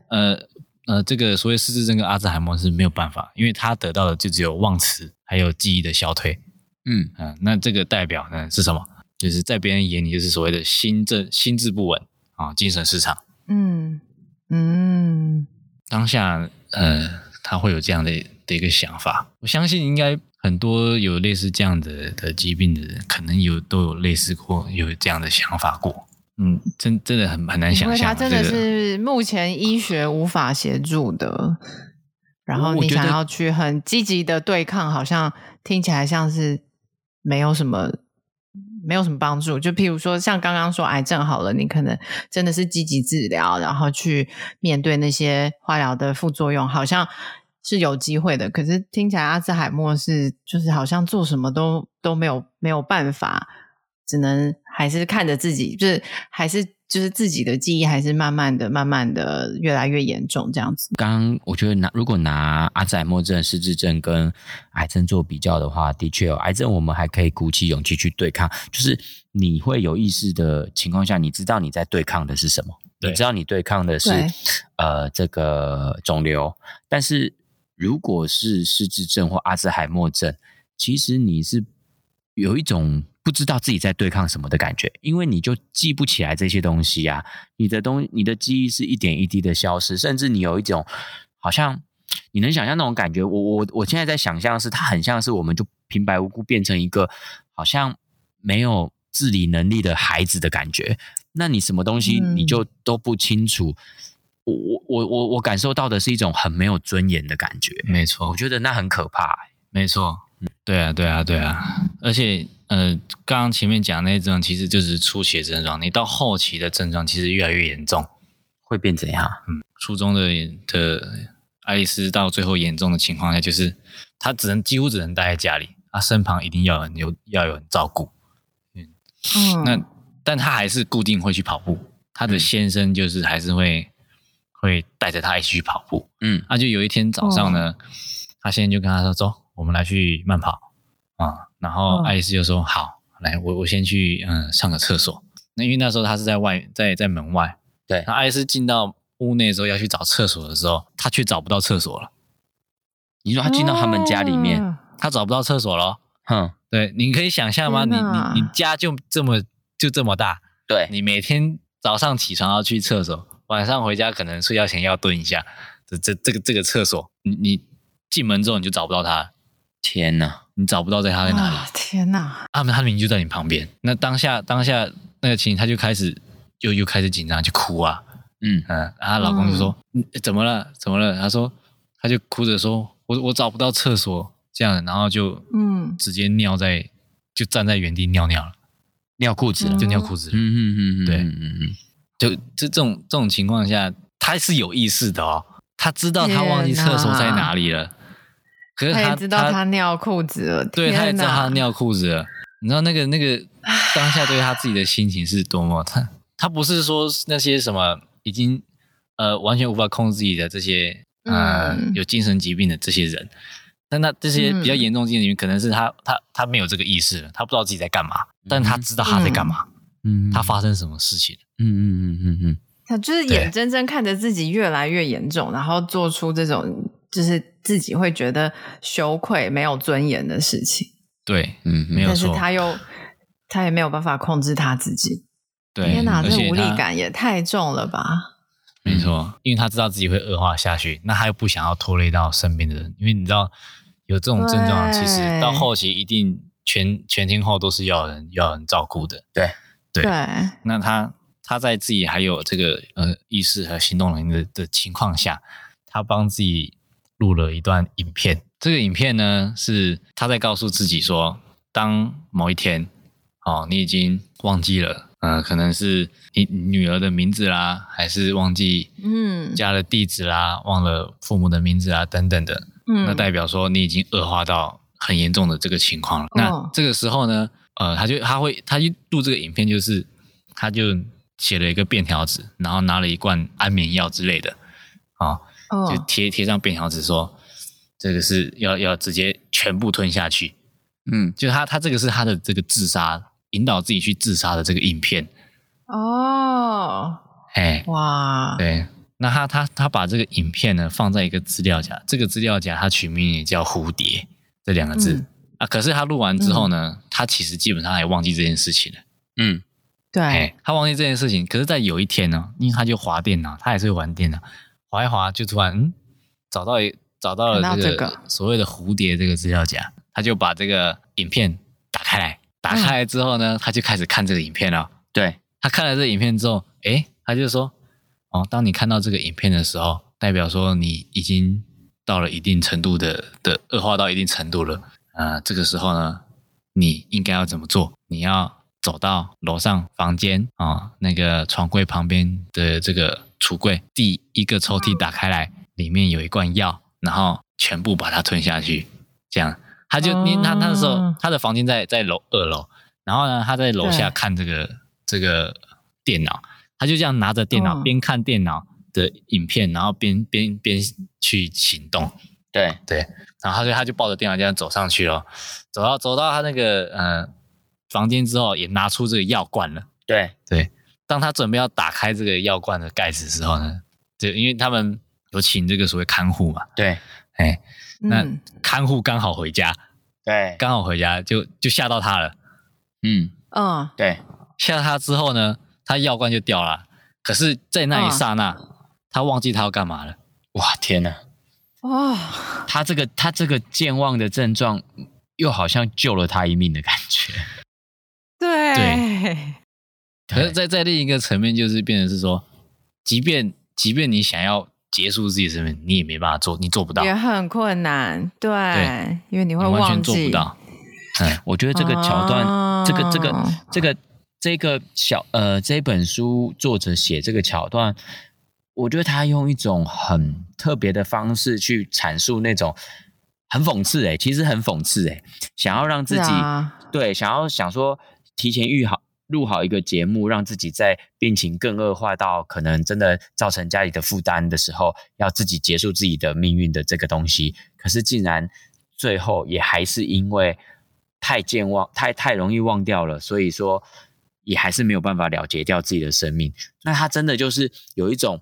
呃呃，这个所谓失智症跟阿兹海默是没有办法，因为他得到的就只有忘词，还有记忆的消退。嗯嗯、呃，那这个代表呢是什么？就是在别人眼里就是所谓的心智心智不稳啊，精神失常。嗯嗯，当下呃，他会有这样的的一个想法。我相信应该很多有类似这样的的疾病的人，可能有都有类似过有这样的想法过。嗯，真真的很很难想象，因为他真的是目前医学无法协助的。然后你想要去很积极的对抗，好像听起来像是没有什么没有什么帮助。就譬如说，像刚刚说癌症好了，你可能真的是积极治疗，然后去面对那些化疗的副作用，好像是有机会的。可是听起来阿兹海默是就是好像做什么都都没有没有办法。只能还是看着自己，就是还是就是自己的记忆，还是慢慢的、慢慢的越来越严重这样子。刚刚我觉得拿如果拿阿兹海默症、失智症跟癌症做比较的话，的确有癌症我们还可以鼓起勇气去对抗，就是你会有意识的情况下，你知道你在对抗的是什么，你知道你对抗的是呃这个肿瘤，但是如果是失智症或阿兹海默症，其实你是有一种。不知道自己在对抗什么的感觉，因为你就记不起来这些东西啊，你的东，你的记忆是一点一滴的消失，甚至你有一种好像你能想象那种感觉。我我我现在在想象是，它很像是我们就平白无故变成一个好像没有自理能力的孩子的感觉。那你什么东西你就都不清楚。嗯、我我我我感受到的是一种很没有尊严的感觉。没错，我觉得那很可怕、欸。没错，对啊，对啊，对啊，而且。呃，刚刚前面讲那些症状其实就是初期的症状，你到后期的症状其实越来越严重，会变怎样？嗯，初中的的爱丽丝到最后严重的情况下，就是她只能几乎只能待在家里，她身旁一定要有人有要有人照顾。嗯，嗯那但她还是固定会去跑步，她的先生就是还是会、嗯、会带着她一起去跑步。嗯，那就有一天早上呢，她、哦、先生就跟她说：“走，我们来去慢跑。”啊。然后爱丽丝就说：“好，来，我我先去嗯上个厕所。那因为那时候他是在外，在在门外。对。那爱丽丝进到屋内的时候要去找厕所的时候，他却找不到厕所了。你说他进到他们家里面，哦、他找不到厕所了。哼，对，你可以想象吗？你你你家就这么就这么大，对，你每天早上起床要去厕所，晚上回家可能睡觉前要蹲一下。这这这个这个厕所，你你进门之后你就找不到他。天哪！”你找不到在他在哪里？哦、天哪！他们他明明就在你旁边。那当下当下那个情形，他就开始又又开始紧张，就哭啊。嗯嗯，然后她老公就说：“嗯、怎么了？怎么了？”他说：“他就哭着说，我我找不到厕所，这样，然后就嗯，直接尿在，嗯、就站在原地尿尿了，尿裤子了，就尿裤子了。嗯嗯嗯嗯，对，嗯嗯，就这这种这种情况下，他是有意识的哦，他知道他忘记厕所在哪里了。”可是他，他也知道他尿裤子了，对，他也知道他尿裤子了。你知道那个那个当下对他自己的心情是多么？他他不是说那些什么已经呃完全无法控制自己的这些呃、嗯、有精神疾病的这些人，但那这些比较严重精神疾病，可能是他他他没有这个意识，他不知道自己在干嘛，但他知道他在干嘛，嗯，他发生什么事情，嗯嗯嗯嗯嗯，他就是眼睁睁看着自己越来越严重，然后做出这种。就是自己会觉得羞愧、没有尊严的事情。对，嗯，没有错。但是他又他也没有办法控制他自己。对，天哪，这无力感也太重了吧？没错，因为他知道自己会恶化下去，那他又不想要拖累到身边的人，因为你知道有这种症状，其实到后期一定全全天候都是要人要人照顾的。对对，对那他他在自己还有这个呃意识和行动能力的的情况下，他帮自己录了一段影片。这个影片呢，是他在告诉自己说，当某一天哦，你已经忘记了。呃，可能是你女儿的名字啦，还是忘记嗯家的地址啦，嗯、忘了父母的名字啊等等的，嗯，那代表说你已经恶化到很严重的这个情况了。哦、那这个时候呢，呃，他就他会他去录这个影片，就是他就写了一个便条纸，然后拿了一罐安眠药之类的，啊、哦，就贴贴上便条纸说，这个是要要直接全部吞下去，嗯，就他他这个是他的这个自杀。引导自己去自杀的这个影片哦，哎哇，对，那他他他把这个影片呢放在一个资料夹，这个资料夹他取名也叫蝴蝶这两个字、嗯、啊。可是他录完之后呢，嗯、他其实基本上也忘记这件事情了。嗯，对，哎，他忘记这件事情。可是，在有一天呢，因为他就滑电脑，他也是会玩电脑，滑一划就突然嗯找到一找到了这个所谓的蝴蝶这个资料夹，他就把这个影片打开来。打开来之后呢，他就开始看这个影片了。对，他看了这个影片之后，诶，他就说：“哦，当你看到这个影片的时候，代表说你已经到了一定程度的的恶化到一定程度了。呃，这个时候呢，你应该要怎么做？你要走到楼上房间啊，哦，那个床柜旁边的这个橱柜，第一个抽屉打开来，里面有一罐药，然后全部把它吞下去，这样。”他就因为他那时候他的房间在在楼二楼，然后呢，他在楼下看这个这个电脑，他就这样拿着电脑边看电脑的影片，然后边边边去行动。对对，然后他就他就抱着电脑这样走上去了，走到走到他那个呃房间之后，也拿出这个药罐了。对。对，当他准备要打开这个药罐的盖子的时候呢，就因为他们有请这个所谓看护嘛。对，哎。那看护刚好回家，对，刚好回家就就吓到他了，嗯嗯，对，吓到他之后呢，他药罐就掉了，可是，在那一刹那，哦、他忘记他要干嘛了，哇，天哪，哇、哦，他这个他这个健忘的症状，又好像救了他一命的感觉，对对，可是，在在另一个层面，就是变成是说，即便即便你想要。结束自己生命，你也没办法做，你做不到，也很困难。对，对因为你会忘记，完全做不到。嗯，我觉得这个桥段，哦、这个这个这个这个小呃，这本书作者写这个桥段，我觉得他用一种很特别的方式去阐述那种很讽刺诶、欸，其实很讽刺诶、欸，想要让自己、啊、对，想要想说提前预好。录好一个节目，让自己在病情更恶化到可能真的造成家里的负担的时候，要自己结束自己的命运的这个东西，可是竟然最后也还是因为太健忘、太太容易忘掉了，所以说也还是没有办法了结掉自己的生命。那他真的就是有一种，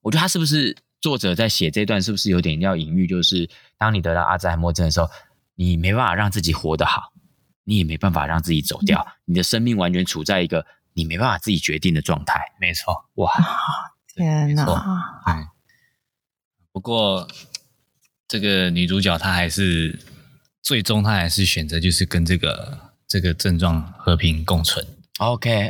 我觉得他是不是作者在写这段，是不是有点要隐喻，就是当你得到阿兹海默症的时候，你没办法让自己活得好。你也没办法让自己走掉，嗯、你的生命完全处在一个你没办法自己决定的状态。没错，哇，天哪！嗯，不过这个女主角她还是最终她还是选择就是跟这个这个症状和平共存。Okay,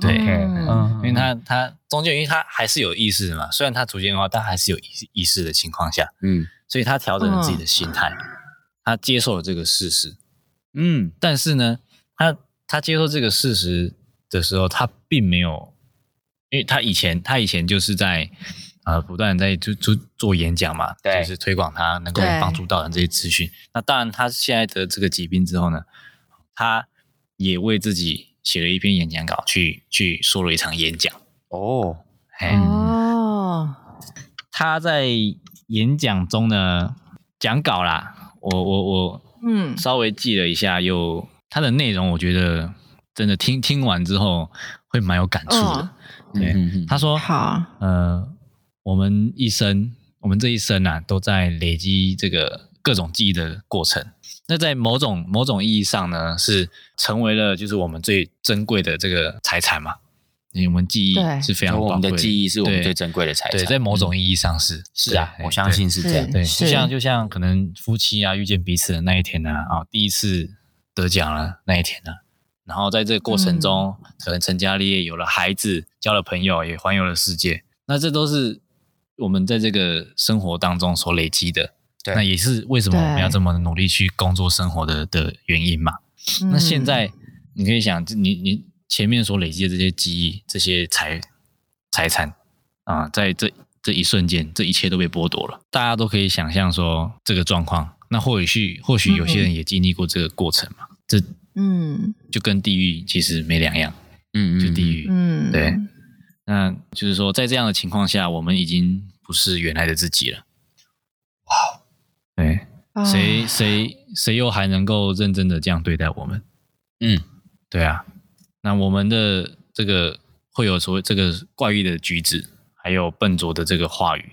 对，嗯，因为她她中间因为她还是有意识的嘛，虽然她逐渐的话，但还是有意意识的情况下，嗯，所以她调整了自己的心态，她、嗯、接受了这个事实。嗯，但是呢，他他接受这个事实的时候，他并没有，因为他以前他以前就是在呃不断在做做做演讲嘛，对，就是推广他能够帮助到人这些资讯。那当然，他现在得这个疾病之后呢，他也为自己写了一篇演讲稿去，去去说了一场演讲。哦，嘿哦，他在演讲中呢讲稿啦，我我我。嗯，稍微记了一下，又它的内容，我觉得真的听听完之后会蛮有感触的。哦、对，嗯、他说：“好，呃，我们一生，我们这一生啊，都在累积这个各种记忆的过程。那在某种某种意义上呢，是成为了就是我们最珍贵的这个财产嘛。因为我们记忆是非常宝贵的，我们的记忆是我们最珍贵的财产。对，在某种意义上是、嗯、是啊，我相信是这样。对，就像就像可能夫妻啊遇见彼此的那一天呢，啊，第一次得奖了那一天呢，然后在这个过程中，嗯、可能成家立业，有了孩子，交了朋友，也环游了世界。那这都是我们在这个生活当中所累积的。对，那也是为什么我们要这么努力去工作生活的的原因嘛。那现在你可以想，你你。前面所累积的这些记忆、这些财财产啊，在这这一瞬间，这一切都被剥夺了。大家都可以想象说这个状况。那或许或许有些人也经历过这个过程嘛？这嗯，就跟地狱其实没两样。嗯嗯，就地狱。嗯，对。那就是说，在这样的情况下，我们已经不是原来的自己了。哇，对，谁谁谁又还能够认真的这样对待我们？嗯，对啊。那我们的这个会有所谓这个怪异的举止，还有笨拙的这个话语。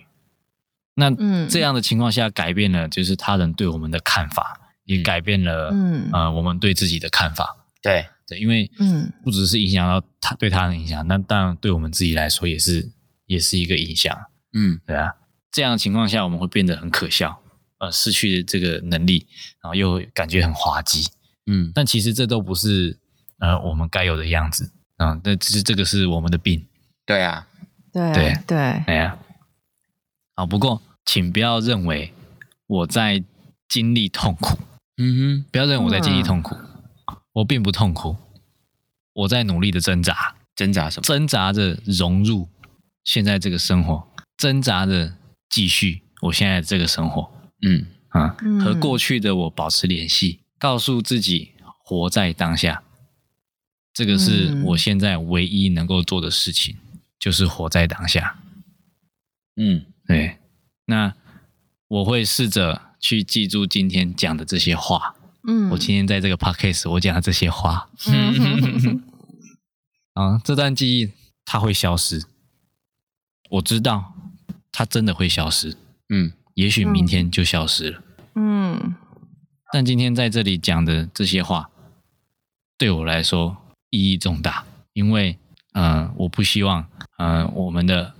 那这样的情况下，改变了就是他人对我们的看法，嗯、也改变了嗯呃我们对自己的看法。对对，因为嗯不只是影响到他对他人影响，那当然对我们自己来说也是也是一个影响。嗯，对啊，这样的情况下我们会变得很可笑，呃，失去这个能力，然后又感觉很滑稽。嗯，但其实这都不是。呃，我们该有的样子啊，那其实这个是我们的病。对啊，对对对，哎呀，啊，不过请不要认为我在经历痛苦。嗯哼，不要认为我在经历痛苦，嗯，我并不痛苦，我在努力的挣扎，挣扎什么？挣扎着融入现在这个生活，挣扎着继续我现在的这个生活。嗯啊，和过去的我保持联系，告诉自己活在当下。这个是我现在唯一能够做的事情，嗯、就是活在当下。嗯，对。那我会试着去记住今天讲的这些话。嗯，我今天在这个 podcast 我讲的这些话。嗯，(laughs) 啊，这段记忆它会消失，我知道它真的会消失。嗯，也许明天就消失了。嗯，但今天在这里讲的这些话，对我来说。意义重大，因为，呃，我不希望，呃，我们的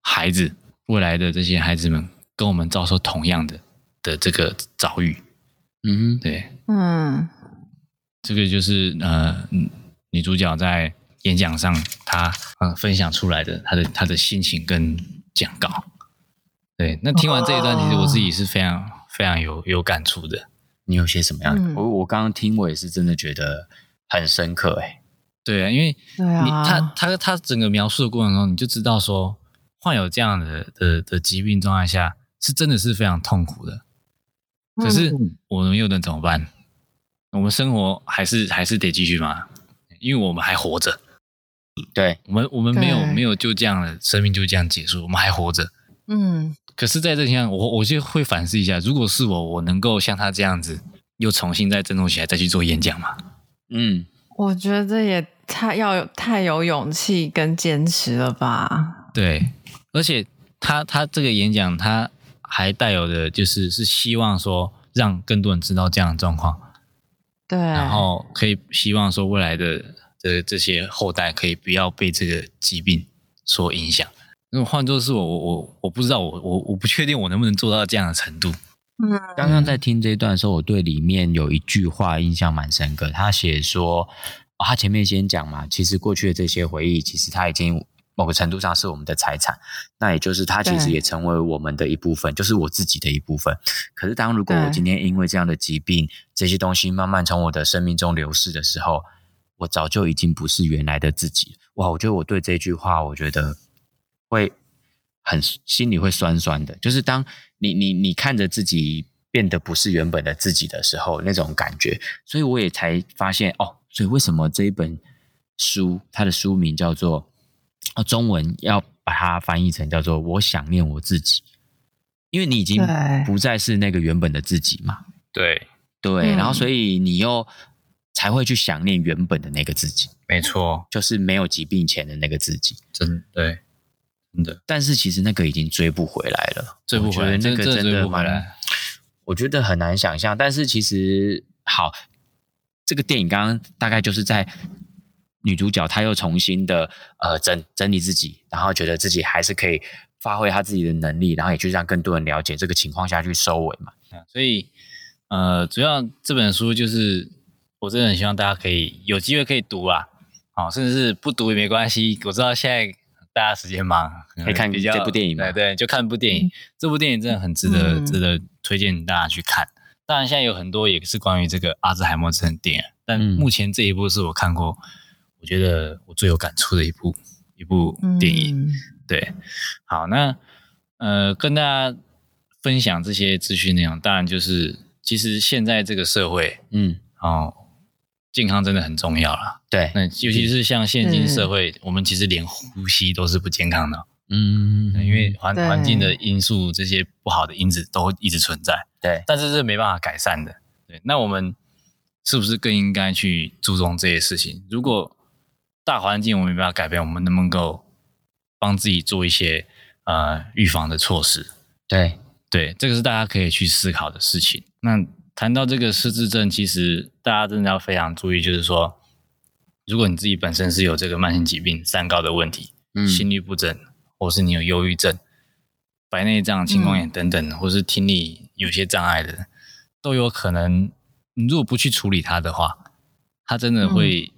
孩子，未来的这些孩子们，跟我们遭受同样的的这个遭遇。嗯，对，嗯，这个就是呃，女主角在演讲上她呃分享出来的她的她的心情跟讲稿。对，那听完这一段，其实我自己是非常非常有有感触的。你有些什么样的？我我刚刚听，我也是真的觉得很深刻，哎。对啊，因为你他他他整个描述的过程中，你就知道说，患有这样的的的疾病状态下，是真的是非常痛苦的。可是我们又能怎么办？我们生活还是还是得继续嘛，因为我们还活着。对，我们我们没有没有就这样的生命就这样结束，我们还活着。嗯。可是在这情况，我我就会反思一下，如果是我，我能够像他这样子，又重新再振作起来，再去做演讲吗？嗯。我觉得也太要有太有勇气跟坚持了吧？对，而且他他这个演讲，他还带有的就是是希望说让更多人知道这样的状况，对，然后可以希望说未来的的这些后代可以不要被这个疾病所影响。如果换作是我，我我我不知道，我我我不确定我能不能做到这样的程度。嗯，刚刚在听这一段的时候，我对里面有一句话印象蛮深刻。他写说，哦，他前面先讲嘛，其实过去的这些回忆，其实他已经某个程度上是我们的财产，那也就是他其实也成为我们的一部分，就是我自己的一部分。可是，当如果我今天因为这样的疾病，这些东西慢慢从我的生命中流逝的时候，我早就已经不是原来的自己。哇，我觉得我对这句话，我觉得会很心里会酸酸的，就是当。你你你看着自己变得不是原本的自己的时候，那种感觉，所以我也才发现哦，所以为什么这一本书它的书名叫做哦，中文要把它翻译成叫做“我想念我自己”，因为你已经不再是那个原本的自己嘛。对对，然后所以你又才会去想念原本的那个自己。没错，就是没有疾病前的那个自己。真对。但是其实那个已经追不回来了，追不回来，那个真的追不回来。我觉得很难想象。但是其实好，这个电影刚刚大概就是在女主角她又重新的呃整整理自己，然后觉得自己还是可以发挥她自己的能力，然后也去让更多人了解这个情况下去收尾嘛。所以呃，主要这本书就是我真的很希望大家可以有机会可以读啊，好，甚至是不读也没关系。我知道现在。大家时间忙，可以看比较这部电影吗？对对，就看部电影。嗯、这部电影真的很值得，嗯、值得推荐大家去看。当然，现在有很多也是关于这个阿兹海默症的电影，但目前这一部是我看过，我觉得我最有感触的一部一部电影。嗯、对，好，那呃，跟大家分享这些资讯内容，当然就是其实现在这个社会，嗯，哦。健康真的很重要啦，对，那尤其是像现今社会，嗯、我们其实连呼吸都是不健康的，嗯，因为环环境的因素，这些不好的因子都一直存在，对，但是是没办法改善的，对，那我们是不是更应该去注重这些事情？如果大环境我们没办法改变，我们能不能够帮自己做一些呃预防的措施？对，对，这个是大家可以去思考的事情。那。谈到这个失智症，其实大家真的要非常注意，就是说，如果你自己本身是有这个慢性疾病、三高的问题，嗯，心律不整，或是你有忧郁症、白内障、青光眼等等，嗯、或是听力有些障碍的，都有可能。你如果不去处理它的话，它真的会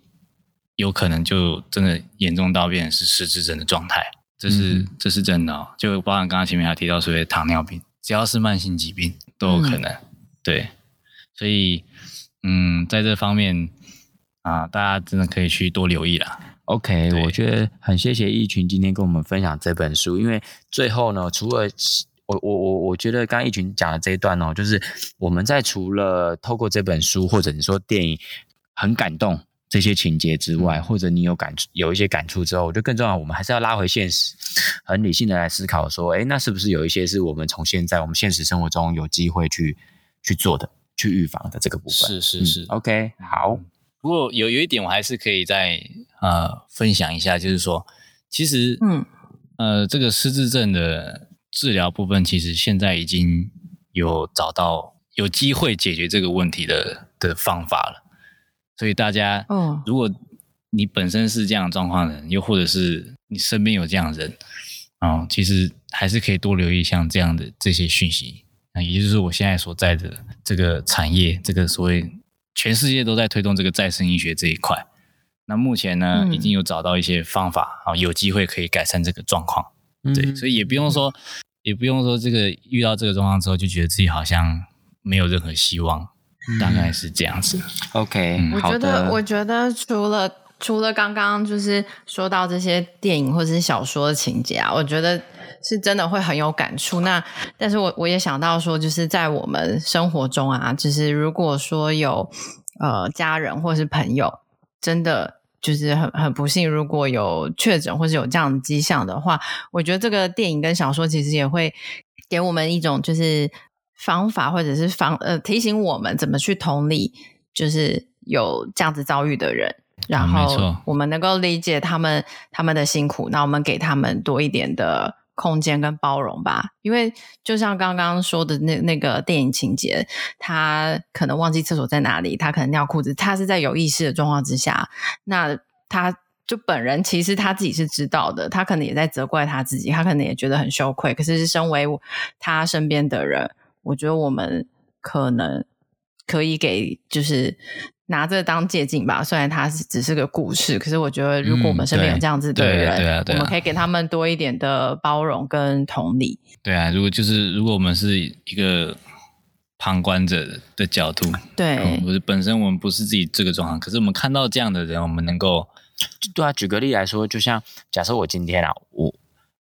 有可能就真的严重到变成是失智症的状态。这是、嗯、这是真的哦，就包含刚刚前面还提到所谓的糖尿病，只要是慢性疾病都有可能，嗯、对。所以，嗯，在这方面啊，大家真的可以去多留意啦。OK，我觉得很谢谢一群今天跟我们分享这本书，因为最后呢，除了我我我我觉得刚刚一群讲的这一段哦，就是我们在除了透过这本书或者你说电影很感动这些情节之外，或者你有感有一些感触之后，我觉得更重要，我们还是要拉回现实，很理性的来思考说，哎，那是不是有一些是我们从现在我们现实生活中有机会去去做的？去预防的这个部分是是是、嗯、OK 好。不过有有一点我还是可以再呃分享一下，就是说，其实嗯呃这个失智症的治疗部分，其实现在已经有找到有机会解决这个问题的的方法了。所以大家，嗯，如果你本身是这样的状况的人，又或者是你身边有这样的人，啊、嗯，其实还是可以多留意像这样的这些讯息。那也就是我现在所在的这个产业，这个所谓全世界都在推动这个再生医学这一块。那目前呢，嗯、已经有找到一些方法啊，有机会可以改善这个状况。嗯、对，所以也不用说，也不用说这个遇到这个状况之后就觉得自己好像没有任何希望，嗯、大概是这样子。OK，我觉得，我觉得除了除了刚刚就是说到这些电影或者是小说的情节啊，我觉得。是真的会很有感触。那，但是我我也想到说，就是在我们生活中啊，就是如果说有呃家人或是朋友，真的就是很很不幸，如果有确诊或是有这样的迹象的话，我觉得这个电影跟小说其实也会给我们一种就是方法，或者是方呃提醒我们怎么去同理，就是有这样子遭遇的人，然后我们能够理解他们他们的辛苦，那我们给他们多一点的。空间跟包容吧，因为就像刚刚说的那那个电影情节，他可能忘记厕所在哪里，他可能尿裤子，他是在有意识的状况之下，那他就本人其实他自己是知道的，他可能也在责怪他自己，他可能也觉得很羞愧，可是是身为他身边的人，我觉得我们可能可以给就是。拿这当借鉴吧，虽然它是只是个故事，可是我觉得如果我们身边有这样子的人，我们可以给他们多一点的包容跟同理。对啊，如果就是如果我们是一个旁观者的角度，对，不是本身我们不是自己这个状况，可是我们看到这样的人，我们能够对啊。举个例来说，就像假设我今天啊，我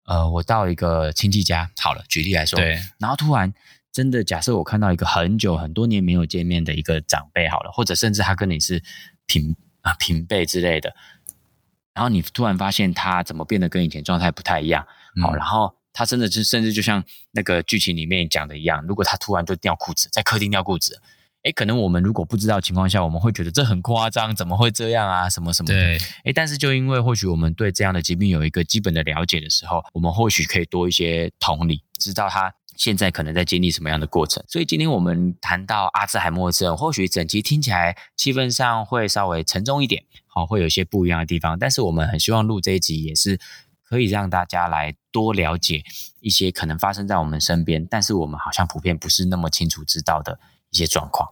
呃，我到一个亲戚家，好了，举例来说，对，然后突然。真的，假设我看到一个很久很多年没有见面的一个长辈，好了，或者甚至他跟你是平啊平辈之类的，然后你突然发现他怎么变得跟以前状态不太一样，好，嗯、然后他真的就甚至就像那个剧情里面讲的一样，如果他突然就尿裤子，在客厅尿裤子。哎，可能我们如果不知道情况下，我们会觉得这很夸张，怎么会这样啊？什么什么的。对。诶，但是就因为或许我们对这样的疾病有一个基本的了解的时候，我们或许可以多一些同理，知道他现在可能在经历什么样的过程。所以今天我们谈到阿兹海默症，或许整集听起来气氛上会稍微沉重一点，好，会有些不一样的地方。但是我们很希望录这一集，也是可以让大家来多了解一些可能发生在我们身边，但是我们好像普遍不是那么清楚知道的一些状况。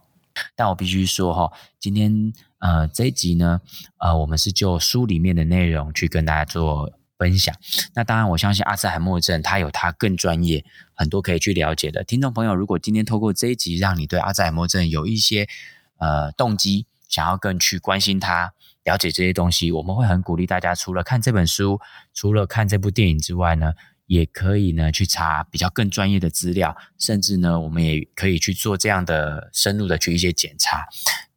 但我必须说哈，今天呃这一集呢，呃我们是就书里面的内容去跟大家做分享。那当然，我相信阿兹海默症它有它更专业、很多可以去了解的。听众朋友，如果今天透过这一集，让你对阿兹海默症有一些呃动机，想要更去关心它、了解这些东西，我们会很鼓励大家，除了看这本书，除了看这部电影之外呢，也可以呢去查比较更专业的资料，甚至呢，我们也可以去做这样的深入的去一些检查。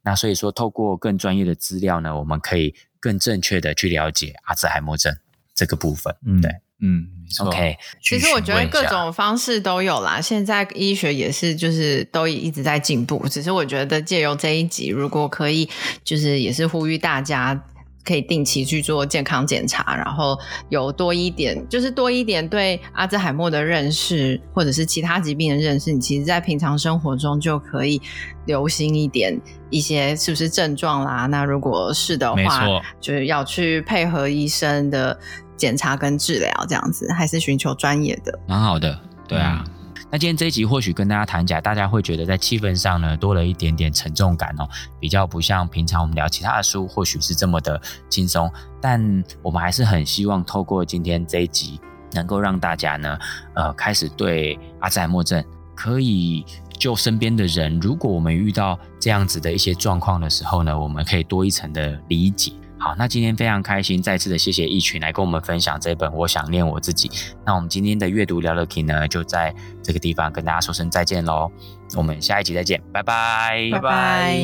那所以说，透过更专业的资料呢，我们可以更正确的去了解阿兹海默症这个部分。嗯，对，嗯，OK。其实我觉得各种方式都有啦，现在医学也是就是都一直在进步。只是我觉得借由这一集，如果可以，就是也是呼吁大家。可以定期去做健康检查，然后有多一点，就是多一点对阿兹海默的认识，或者是其他疾病的认识。你其实，在平常生活中就可以留心一点一些是不是症状啦。那如果是的话，就是要去配合医生的检查跟治疗，这样子还是寻求专业的，蛮好的。对啊。嗯那今天这一集或许跟大家谈起来，大家会觉得在气氛上呢多了一点点沉重感哦，比较不像平常我们聊其他的书，或许是这么的轻松。但我们还是很希望透过今天这一集，能够让大家呢，呃，开始对阿兹海默症可以就身边的人，如果我们遇到这样子的一些状况的时候呢，我们可以多一层的理解。好，那今天非常开心，再次的谢谢一群来跟我们分享这本《我想念我自己》。那我们今天的阅读聊乐 KEY 呢，就在这个地方跟大家说声再见喽。我们下一集再见，拜拜，拜拜。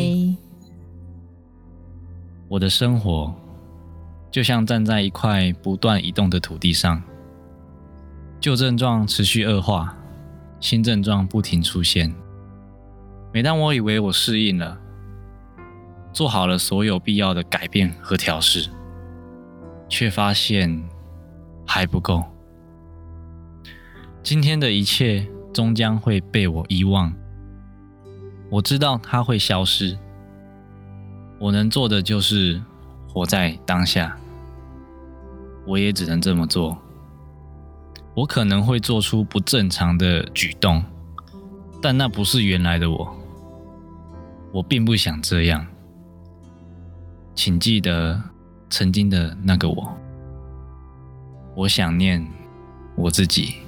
我的生活就像站在一块不断移动的土地上，旧症状持续恶化，新症状不停出现。每当我以为我适应了，做好了所有必要的改变和调试，却发现还不够。今天的一切终将会被我遗忘，我知道它会消失。我能做的就是活在当下，我也只能这么做。我可能会做出不正常的举动，但那不是原来的我。我并不想这样。请记得曾经的那个我，我想念我自己。